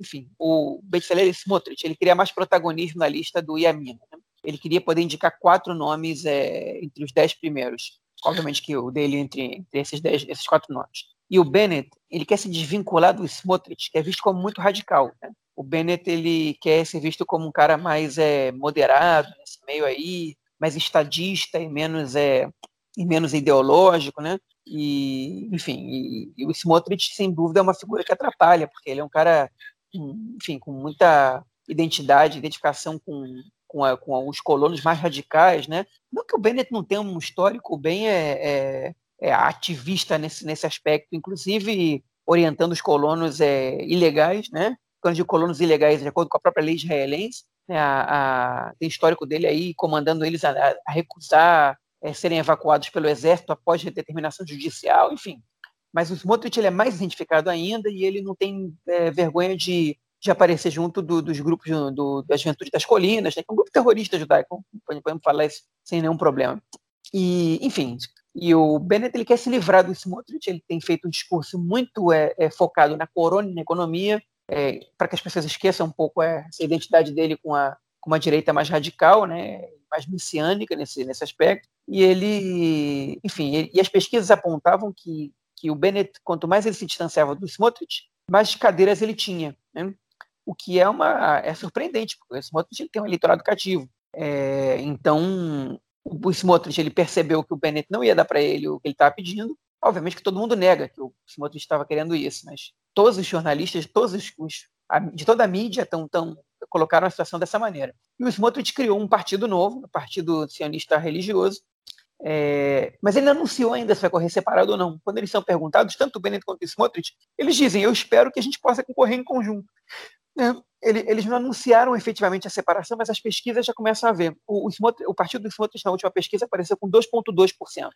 enfim, o Bezalel Smotrich, ele queria mais protagonismo na lista do Yamina. Né? Ele queria poder indicar quatro nomes é, entre os dez primeiros. Obviamente que o dele entre, entre esses, dez, esses quatro nomes. E o Bennett, ele quer se desvincular do Smotrich, que é visto como muito radical. Né? O Bennett, ele quer ser visto como um cara mais é, moderado, nesse meio aí, mais estadista e menos, é, e menos ideológico, né? E, enfim, e, e o Smotrich, sem dúvida, é uma figura que atrapalha, porque ele é um cara, enfim, com muita identidade, identificação com, com, a, com os colonos mais radicais, né? Não que o Bennett não tenha um histórico bem é, é, é ativista nesse, nesse aspecto, inclusive orientando os colonos é, ilegais, né? Quando de colonos ilegais, de acordo com a própria lei israelense, né? a, a, tem histórico dele aí comandando eles a, a recusar é, serem evacuados pelo exército após determinação judicial, enfim. Mas o Smotrich ele é mais identificado ainda e ele não tem é, vergonha de, de aparecer junto do, dos grupos do, da Juventude das Colinas, né, que é um grupo terrorista judaico, podemos falar isso sem nenhum problema. E, enfim, e o Bennett ele quer se livrar do Smotrich, ele tem feito um discurso muito é, é focado na corona e na economia, é, para que as pessoas esqueçam um pouco é, essa identidade dele com, a, com uma direita mais radical, né, mais messiânica nesse, nesse aspecto. E ele, enfim, ele, e as pesquisas apontavam que, que o Bennett, quanto mais ele se distanciava do Smotrich, mais cadeiras ele tinha, né? O que é uma é surpreendente, porque o Smotrich tem um eleitorado cativo. É, então, o Smotrich ele percebeu que o Bennett não ia dar para ele o que ele estava pedindo. Obviamente que todo mundo nega que o Smotrich estava querendo isso, mas todos os jornalistas, todos os, os de toda a mídia estão tão, colocaram a situação dessa maneira. E o Smotrich criou um partido novo, o Partido Sionista Religioso, é, mas ele não anunciou ainda se vai correr separado ou não. Quando eles são perguntados, tanto o Bennett quanto o Smotrich, eles dizem: Eu espero que a gente possa concorrer em conjunto. É, ele, eles não anunciaram efetivamente a separação, mas as pesquisas já começam a ver. O, o, o partido do Smotrich, na última pesquisa, apareceu com 2,2%,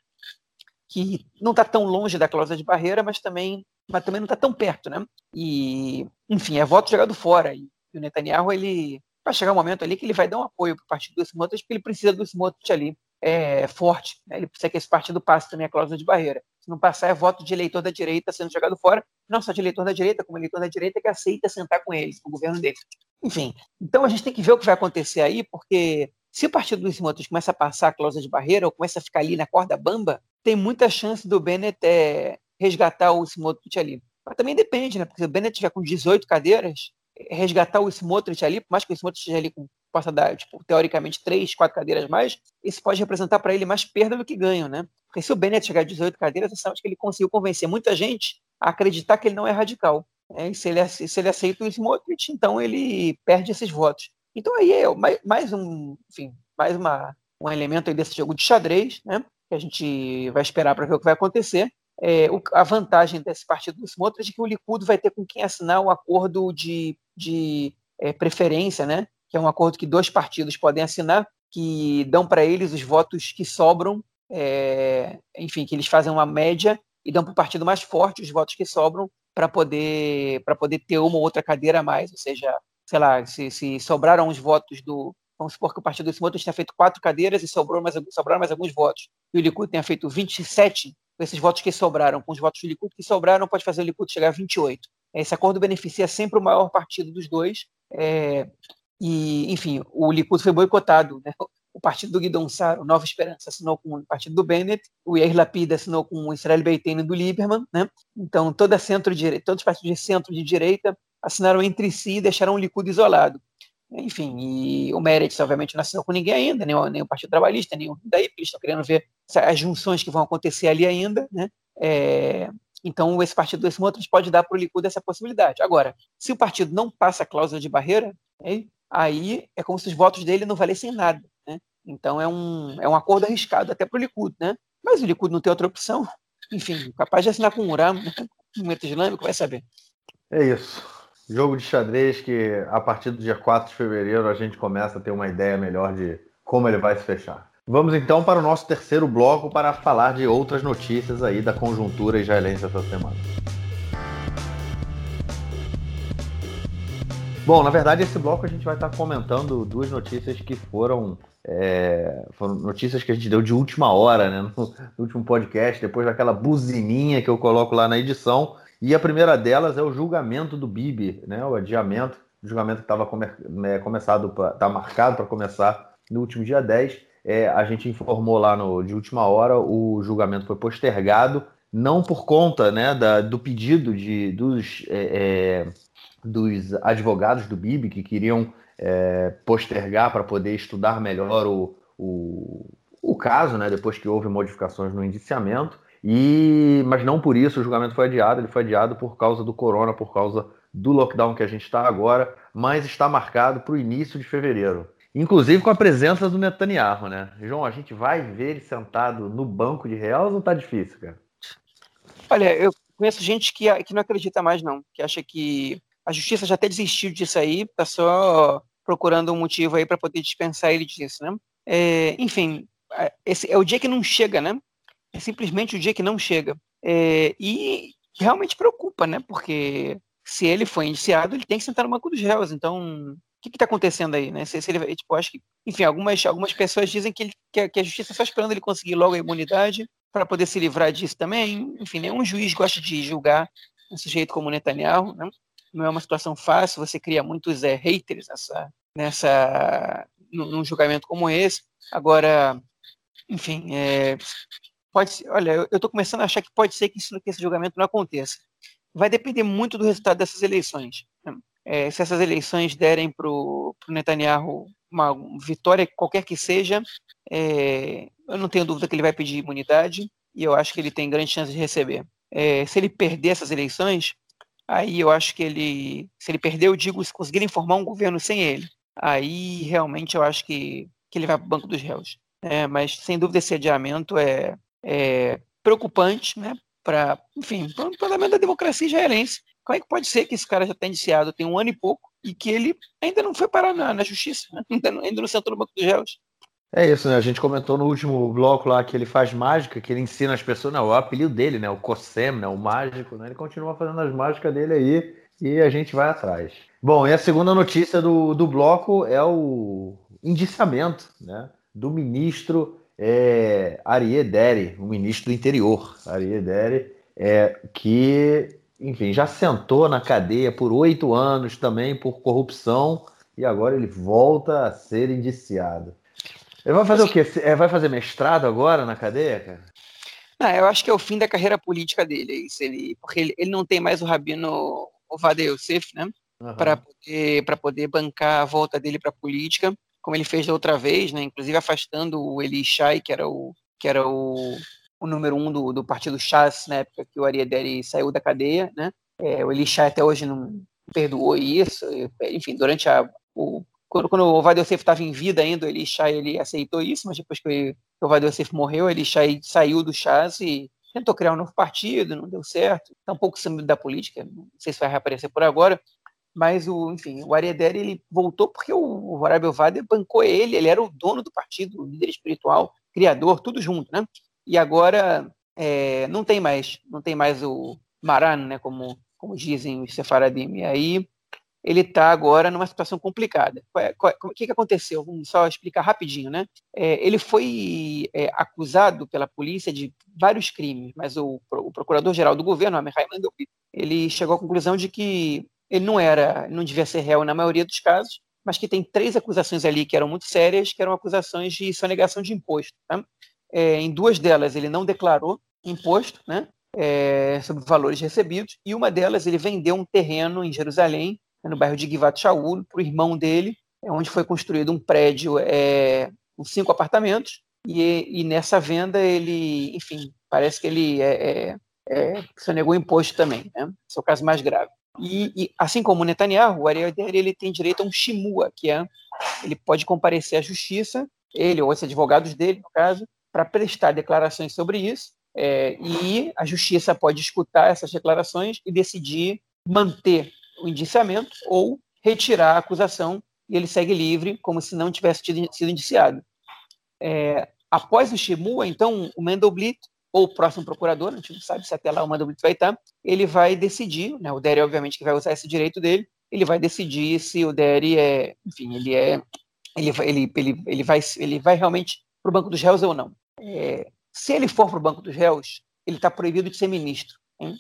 que não está tão longe da cláusula de barreira, mas também, mas também não está tão perto. Né? E, enfim, é voto jogado fora. E, e o Netanyahu, ele vai chegar um momento ali que ele vai dar um apoio para o partido do Smotrich, porque ele precisa do Smotrich ali é, forte. Né? Ele precisa que esse partido passe também a cláusula de barreira. Se não passar, é voto de eleitor da direita sendo jogado fora, não só de eleitor da direita, como eleitor da direita que aceita sentar com eles, com o governo deles. Enfim, então a gente tem que ver o que vai acontecer aí, porque se o partido dos Simontros começa a passar a cláusula de barreira ou começa a ficar ali na corda bamba, tem muita chance do Bennett é, resgatar o Simotrich ali. Mas também depende, né? Porque se o Bennett tiver com 18 cadeiras, resgatar o Smotrich ali, por mais que o Smotrich esteja ali com, possa dar, tipo, teoricamente, três, quatro cadeiras mais, isso pode representar para ele mais perda do que ganho, né? Porque se o Bennett chegar a 18 cadeiras, você sabe que ele conseguiu convencer muita gente a acreditar que ele não é radical. Né? E se ele, se ele aceita o Smotrich, então ele perde esses votos. Então aí é mais, mais um, enfim, mais uma, um elemento desse jogo de xadrez, né? Que a gente vai esperar para ver o que vai acontecer é, o, a vantagem desse partido do Smotrich é que o Likud vai ter com quem assinar o um acordo de, de é, preferência, né? Que é um acordo que dois partidos podem assinar, que dão para eles os votos que sobram, é, enfim, que eles fazem uma média e dão para o partido mais forte os votos que sobram para poder, poder ter uma ou outra cadeira a mais, ou seja, sei lá, se, se sobraram os votos do, vamos supor que o partido do Smotrich tenha feito quatro cadeiras e sobrou mais, sobraram mais alguns votos, e o Likud tenha feito 27, com esses votos que sobraram, com os votos do Likud que sobraram, pode fazer o Likud chegar a 28. Esse acordo beneficia sempre o maior partido dos dois. É, e, enfim, o Likud foi boicotado. Né? O partido do Guidon Sar, o Nova Esperança, assinou com o partido do Bennett, o Yair Lapid assinou com o Israel Beiteno do Lieberman. Né? Então, toda centro -direita, todos os partidos de centro de direita assinaram entre si e deixaram o Likud isolado. Enfim, e o Meretz, obviamente, não assinou com ninguém ainda, nem o, nem o Partido Trabalhista, nem o daí, estão querendo ver as junções que vão acontecer ali ainda, né? É, então, esse partido desse Smotrich pode dar para o Likud essa possibilidade. Agora, se o partido não passa a cláusula de barreira? Aí é como se os votos dele não valessem nada. Né? Então é um, é um acordo arriscado até para o Likud. Né? Mas o Likud não tem outra opção. Enfim, capaz de assinar com o Uram, né? movimento islâmico, vai saber. É isso. Jogo de xadrez que a partir do dia 4 de fevereiro a gente começa a ter uma ideia melhor de como ele vai se fechar. Vamos então para o nosso terceiro bloco para falar de outras notícias aí da conjuntura israelense essa semana. Bom, na verdade, esse bloco a gente vai estar comentando duas notícias que foram, é, foram notícias que a gente deu de última hora, né? No, no, último podcast, depois daquela buzininha que eu coloco lá na edição. E a primeira delas é o julgamento do Bibi, né? O adiamento, o julgamento que estava come, é, começado, tá marcado para começar no último dia 10 é, a gente informou lá no, de última hora, o julgamento foi postergado, não por conta né, da, do pedido de, dos, é, é dos advogados do BIB que queriam é, postergar para poder estudar melhor o, o, o caso, né, depois que houve modificações no indiciamento, e, mas não por isso o julgamento foi adiado, ele foi adiado por causa do corona, por causa do lockdown que a gente está agora, mas está marcado para o início de fevereiro. Inclusive com a presença do Netanyahu, né? João, a gente vai ver ele sentado no banco de reais ou tá difícil, cara? Olha, eu conheço gente que, que não acredita mais, não. Que acha que a justiça já até desistiu disso aí, tá só procurando um motivo aí para poder dispensar ele disso, né? É, enfim, esse é o dia que não chega, né? É simplesmente o dia que não chega. É, e realmente preocupa, né? Porque se ele foi indiciado, ele tem que sentar no banco dos réus. Então, que está acontecendo aí, né? Se, se ele, tipo, acho que, enfim, algumas, algumas pessoas dizem que, ele, que, a, que a justiça está esperando ele conseguir logo a imunidade para poder se livrar disso também. Enfim, nenhum juiz gosta de julgar um sujeito como Netanyahu, né? Não é uma situação fácil, você cria muitos é, haters nessa, nessa, num, julgamento como esse. Agora, enfim, é, pode ser, olha, eu estou começando a achar que pode ser que, isso, que esse julgamento não aconteça. Vai depender muito do resultado dessas eleições. É, se essas eleições derem para o Netanyahu uma vitória, qualquer que seja, é, eu não tenho dúvida que ele vai pedir imunidade e eu acho que ele tem grande chance de receber. É, se ele perder essas eleições, aí eu acho que ele, se ele perder, eu digo, se conseguirem formar um governo sem ele, aí realmente eu acho que, que ele vai para o banco dos réus. É, mas sem dúvida esse adiamento é, é preocupante, né? Para, enfim, para o parlamento da democracia israelense, como é que pode ser que esse cara já está indiciado tem um ano e pouco e que ele ainda não foi parar na, na justiça, né? ainda, não, ainda não sentou no banco dos réus? É isso, né? A gente comentou no último bloco lá que ele faz mágica, que ele ensina as pessoas, não, o apelido dele, né? O Cossem, né? O mágico, né? Ele continua fazendo as mágicas dele aí e a gente vai atrás. Bom, e a segunda notícia do, do bloco é o indiciamento, né? Do ministro é, Arié Deri, o ministro do interior, Arié Deri, é, que enfim, já sentou na cadeia por oito anos também por corrupção e agora ele volta a ser indiciado. Ele vai fazer o quê? É, vai fazer mestrado agora na cadeia, cara? Não, eu acho que é o fim da carreira política dele, é isso. Ele, porque ele, ele não tem mais o Rabino Ovada Yosef, né? Uhum. Para poder, poder bancar a volta dele para a política, como ele fez da outra vez, né? Inclusive afastando o Eli Shai, que era o, que era o o número um do, do partido Chas, na época que o Ariadne saiu da cadeia, né? É, o Elixá até hoje não perdoou isso, enfim, durante a, o, quando, quando o Vadelsef estava em vida ainda, o Elixá ele aceitou isso, mas depois que o, o Vadelsef morreu, o Elixá saiu do Chas e tentou criar um novo partido, não deu certo, está um pouco sumido da política, não sei se vai reaparecer por agora, mas o, enfim, o Ariadne ele voltou porque o, o Horácio Vade bancou ele, ele era o dono do partido, o líder espiritual, criador, tudo junto, né? E agora é, não tem mais, não tem mais o Maran, né, como, como dizem os Sefaradim. E aí ele está agora numa situação complicada. O que, que aconteceu? Vamos só explicar rapidinho, né? É, ele foi é, acusado pela polícia de vários crimes, mas o, o procurador-geral do governo, Amichai Mandelblit, ele chegou à conclusão de que ele não era, não devia ser réu na maioria dos casos, mas que tem três acusações ali que eram muito sérias, que eram acusações de sonegação de imposto. Tá? É, em duas delas ele não declarou imposto, né? É, sobre valores recebidos, e uma delas ele vendeu um terreno em Jerusalém, no bairro de Givat Shaul, para o irmão dele, é onde foi construído um prédio é, com cinco apartamentos, e, e, nessa venda ele, enfim, parece que ele é, é, é, sonegou imposto também, né? Esse é o caso mais grave. E, e, assim como o Netanyahu, o Ariel Deri ele tem direito a um shimua, que é ele pode comparecer à justiça, ele ou os advogados dele, no caso, para prestar declarações sobre isso. É, e a justiça pode escutar essas declarações e decidir manter o indiciamento ou retirar a acusação e ele segue livre, como se não tivesse tido, sido indiciado. É, após o Shimua, então, o Mendelblit, ou o próximo procurador, a gente não sabe se até lá o Mendelblit vai estar, ele vai decidir, né, o Derry, obviamente, que vai usar esse direito dele, ele vai decidir se o Derry é, enfim, ele é, ele, ele, ele, ele, vai, ele vai realmente para o banco dos réus ou não. É, se ele for para o banco dos réus, ele está proibido de ser ministro. Hein?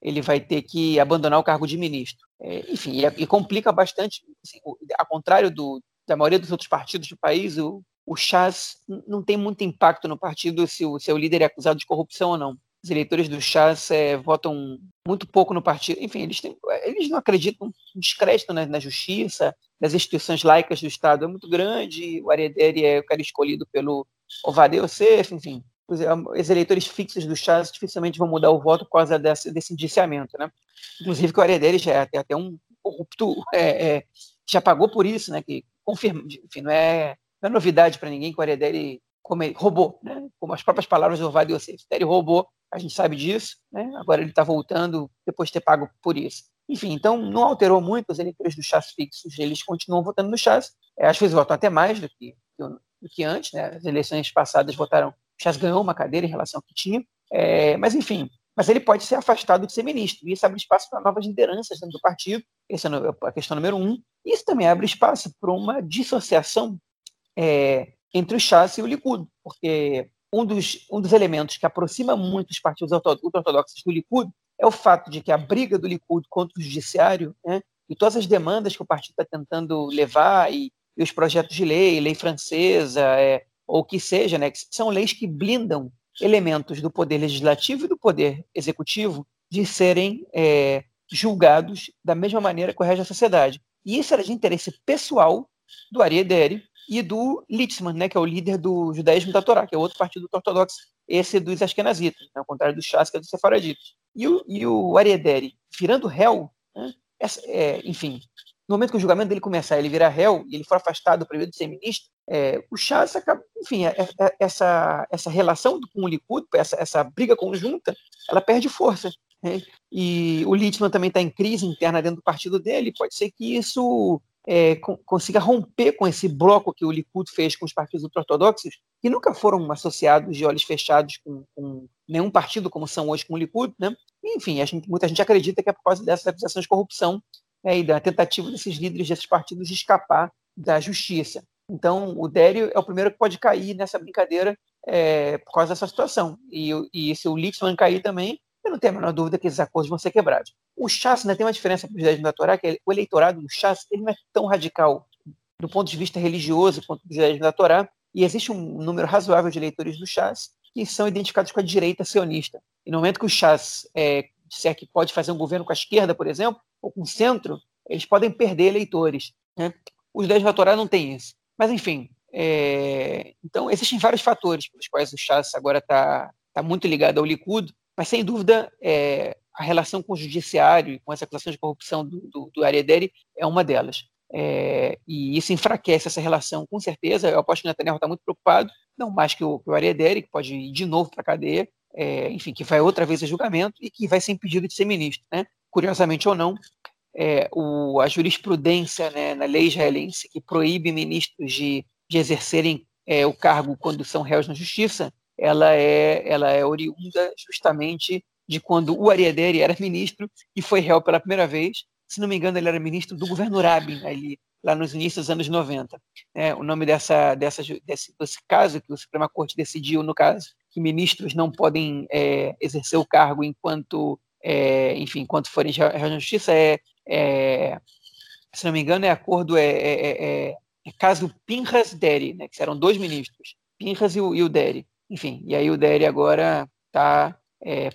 Ele vai ter que abandonar o cargo de ministro. É, enfim, e, e, complica bastante. Assim, ao contrário do, da maioria dos outros partidos do país, o, o Chas não tem muito impacto no partido se o seu líder é acusado de corrupção ou não. Os eleitores do Chas é, votam muito pouco no partido. Enfim, eles, têm, eles não acreditam, descrédito na, na, justiça, nas instituições laicas do Estado é muito grande. O Arederi é o cara escolhido pelo Ovadeu Yosef, enfim os eleitores fixos do Chas dificilmente vão mudar o voto por causa desse, desse indiciamento, né? Inclusive que o Aredeli já é até um corrupto, é, é, já pagou por isso, né? Que confirma, enfim, não é, não é novidade para ninguém que o Aredeli roubou, né? Como as próprias palavras do Ovado Yosef, ele roubou, a gente sabe disso, né? Agora ele está voltando depois de ter pago por isso. Enfim, então não alterou muito os eleitores do Chas fixos, eles continuam votando no Chas, é, às vezes votam até mais do que, do que antes, né? As eleições passadas votaram Chas ganhou uma cadeira em relação ao que tinha, é, mas enfim, mas ele pode ser afastado de ser ministro, e isso abre espaço para novas lideranças dentro do partido, essa é a questão número um. Isso também abre espaço para uma dissociação é, entre o Chas e o Likud, porque um dos, um dos elementos que aproxima muito os partidos ortodoxos do Likud é o fato de que a briga do Likud contra o judiciário né, e todas as demandas que o partido está tentando levar e, e, os projetos de lei, lei francesa, é, ou que seja, né, que são leis que blindam elementos do poder legislativo e do poder executivo de serem é, julgados da mesma maneira que o resto da sociedade. E isso era de interesse pessoal do Ari Ederi e do Litzman, né, que é o líder do judaísmo da Torá, que é outro partido ortodoxo, esse dos Ashkenazitas, né, ao contrário do Shas, que é dos Sefaraditas. E o, e o virando réu, né, essa, é, enfim, no momento que o julgamento dele começar, ele virar réu e ele for afastado primeiro de ser ministro, é, o Chas acaba, enfim, é, é, essa, essa relação com o Likud, essa, essa briga conjunta, ela perde força. Né? E o Littman também está em crise interna dentro do partido dele, pode ser que isso é, consiga romper com esse bloco que o Likud fez com os partidos ortodoxos, que nunca foram associados de olhos fechados com, com nenhum partido como são hoje com o Likud, né? Enfim, gente, muita gente acredita que é por causa dessas acusações de corrupção né, e da tentativa desses líderes desses partidos de escapar da justiça. Então, o Dério é o primeiro que pode cair nessa brincadeira é, por causa dessa situação. E, e se o Lixman cair também, eu não tenho a menor dúvida que esses acordos vão ser quebrados. O Chas né, tem uma diferença para os judaísmo da Torá, que é, o eleitorado do Chas ele não é tão radical do ponto de vista religioso quanto o judaísmo da Torá, e existe um número razoável de eleitores do Chas que são identificados com a direita sionista. E no momento que o Chas é, disser que pode fazer um governo com a esquerda, por exemplo, o centro, eles podem perder eleitores. Né? Os judaísmo da Torá não tem isso. Mas, enfim, é... então existem vários fatores pelos quais o Chas agora está tá muito ligado ao Likud, mas, sem dúvida, é... a relação com o judiciário e com essa acusação de corrupção do, do, do Ariaderi é uma delas. É... e isso enfraquece essa relação, com certeza. Eu aposto que o Netanyahu está muito preocupado, não mais que o, que o Ariaderi, que pode ir de novo para a cadeia, é, enfim, que vai outra vez a julgamento e que vai ser impedido de ser ministro. Né? Curiosamente ou não, é, o, a jurisprudência né, na lei israelense que proíbe ministros de, de exercerem é, o cargo quando são réus na justiça, ela é, ela é oriunda justamente de quando o Ariaderi era ministro e foi réu pela primeira vez. Se não me engano, ele era ministro do governo Rabin, ali, lá nos inícios dos anos 90. É, o nome dessa, dessa, desse, desse caso, que o Suprema Corte decidiu, no caso, que ministros não podem é, exercer o cargo enquanto, é, enfim, enquanto forem réus na justiça, é é, se não me engano, é acordo, é, é, é, é caso Pinhas Deri, né, que eram dois ministros, Pinhas e o, e o Deri. Enfim, e aí o Deri agora está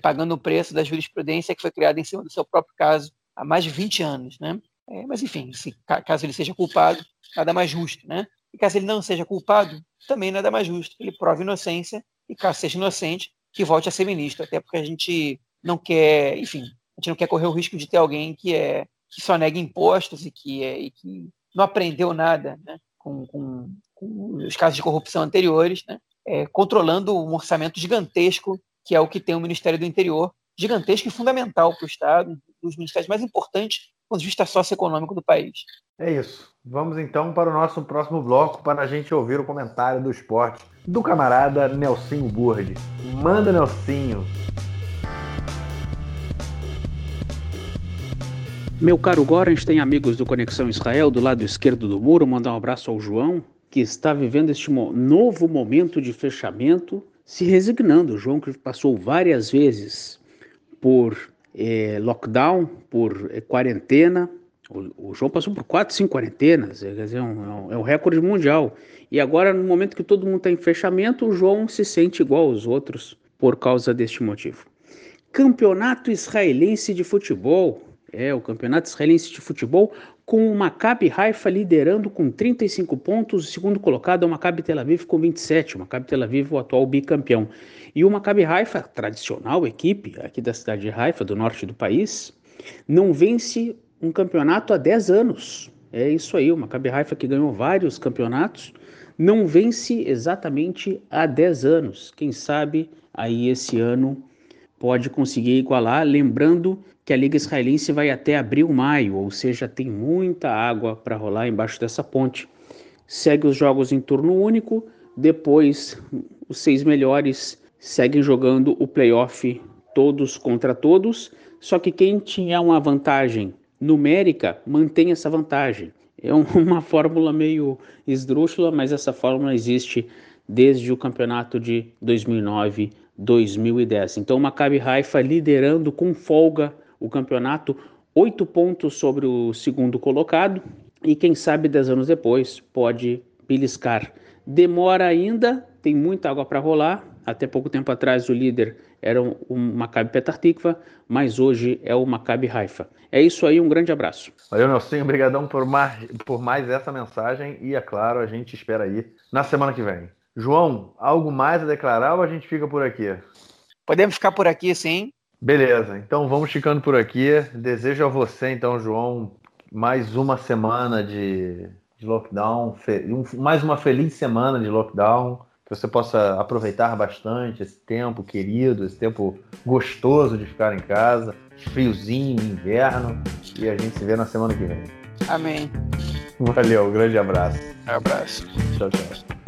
pagando o preço da jurisprudência que foi criada em cima do seu próprio caso há mais de 20 anos. Né? Mas, enfim, se, caso ele seja culpado, nada mais justo. Né? E caso ele não seja culpado, também nada mais justo. Ele prove inocência e, caso seja inocente, que volte a ser ministro. Até porque a gente não quer, enfim, a gente não quer correr o risco de ter alguém que é que só nega impostos e que, é, e que não aprendeu nada né, com, com, com os casos de corrupção anteriores, né, é, controlando um orçamento gigantesco, que é o que tem o Ministério do Interior, gigantesco e fundamental para o Estado, um dos ministérios mais importantes do ponto de vista socioeconômico do país. É isso. Vamos então para o nosso próximo bloco para a gente ouvir o comentário do esporte do camarada Nelsinho Burdi. Manda, Nelsinho! Meu caro Gorens tem amigos do Conexão Israel do lado esquerdo do muro. Mandar um abraço ao João, que está vivendo este novo momento de fechamento, se resignando. O João que passou várias vezes por eh, lockdown, por eh, quarentena. O, o, João passou por quatro, cinco quarentenas, é, quer dizer, é um, é um recorde mundial. E agora, no momento que todo mundo está em fechamento, o João se sente igual aos outros por causa deste motivo. Campeonato Israelense de Futebol é, o Campeonato Israelense de Futebol, com o Maccabi Haifa liderando com 35 pontos, o segundo colocado é o Maccabi Tel Aviv com 27, o Maccabi Tel Aviv o atual bicampeão. E o Maccabi Haifa, tradicional equipe aqui da cidade de Haifa, do norte do país, não vence um campeonato há 10 anos. É isso aí, o Maccabi Haifa que ganhou vários campeonatos, não vence exatamente há 10 anos. Quem sabe aí esse ano pode conseguir igualar, lembrando que a Liga Israelense vai até abril, maio, ou seja, tem muita água para rolar embaixo dessa ponte. Segue os jogos em turno único, depois os seis melhores seguem jogando o playoff todos contra todos, só que quem tinha uma vantagem numérica mantém essa vantagem. É uma fórmula meio esdrúxula, mas essa fórmula existe desde o campeonato de 2009-2010. Então, o Maccabi Haifa liderando com folga o campeonato, oito pontos sobre o segundo colocado, e quem sabe dez anos depois pode beliscar. Demora ainda, tem muita água para rolar. Até pouco tempo atrás o líder era o Maccabi Petar Tikva, mas hoje é o Maccabi Haifa. É isso aí, um grande abraço. Valeu, Nelson, obrigadão por mais, por mais essa mensagem e, é claro, a gente espera aí na semana que vem. João, algo mais a declarar ou a gente fica por aqui? Podemos ficar por aqui, sim. Beleza, então vamos ficando por aqui. Desejo a você, então, João, mais uma semana de, de lockdown, mais uma feliz semana de lockdown, que você possa aproveitar bastante esse tempo querido, esse tempo gostoso de ficar em casa, friozinho, inverno, e a gente se vê na semana que vem. Amém. Valeu, um grande abraço. Um abraço. Tchau, tchau.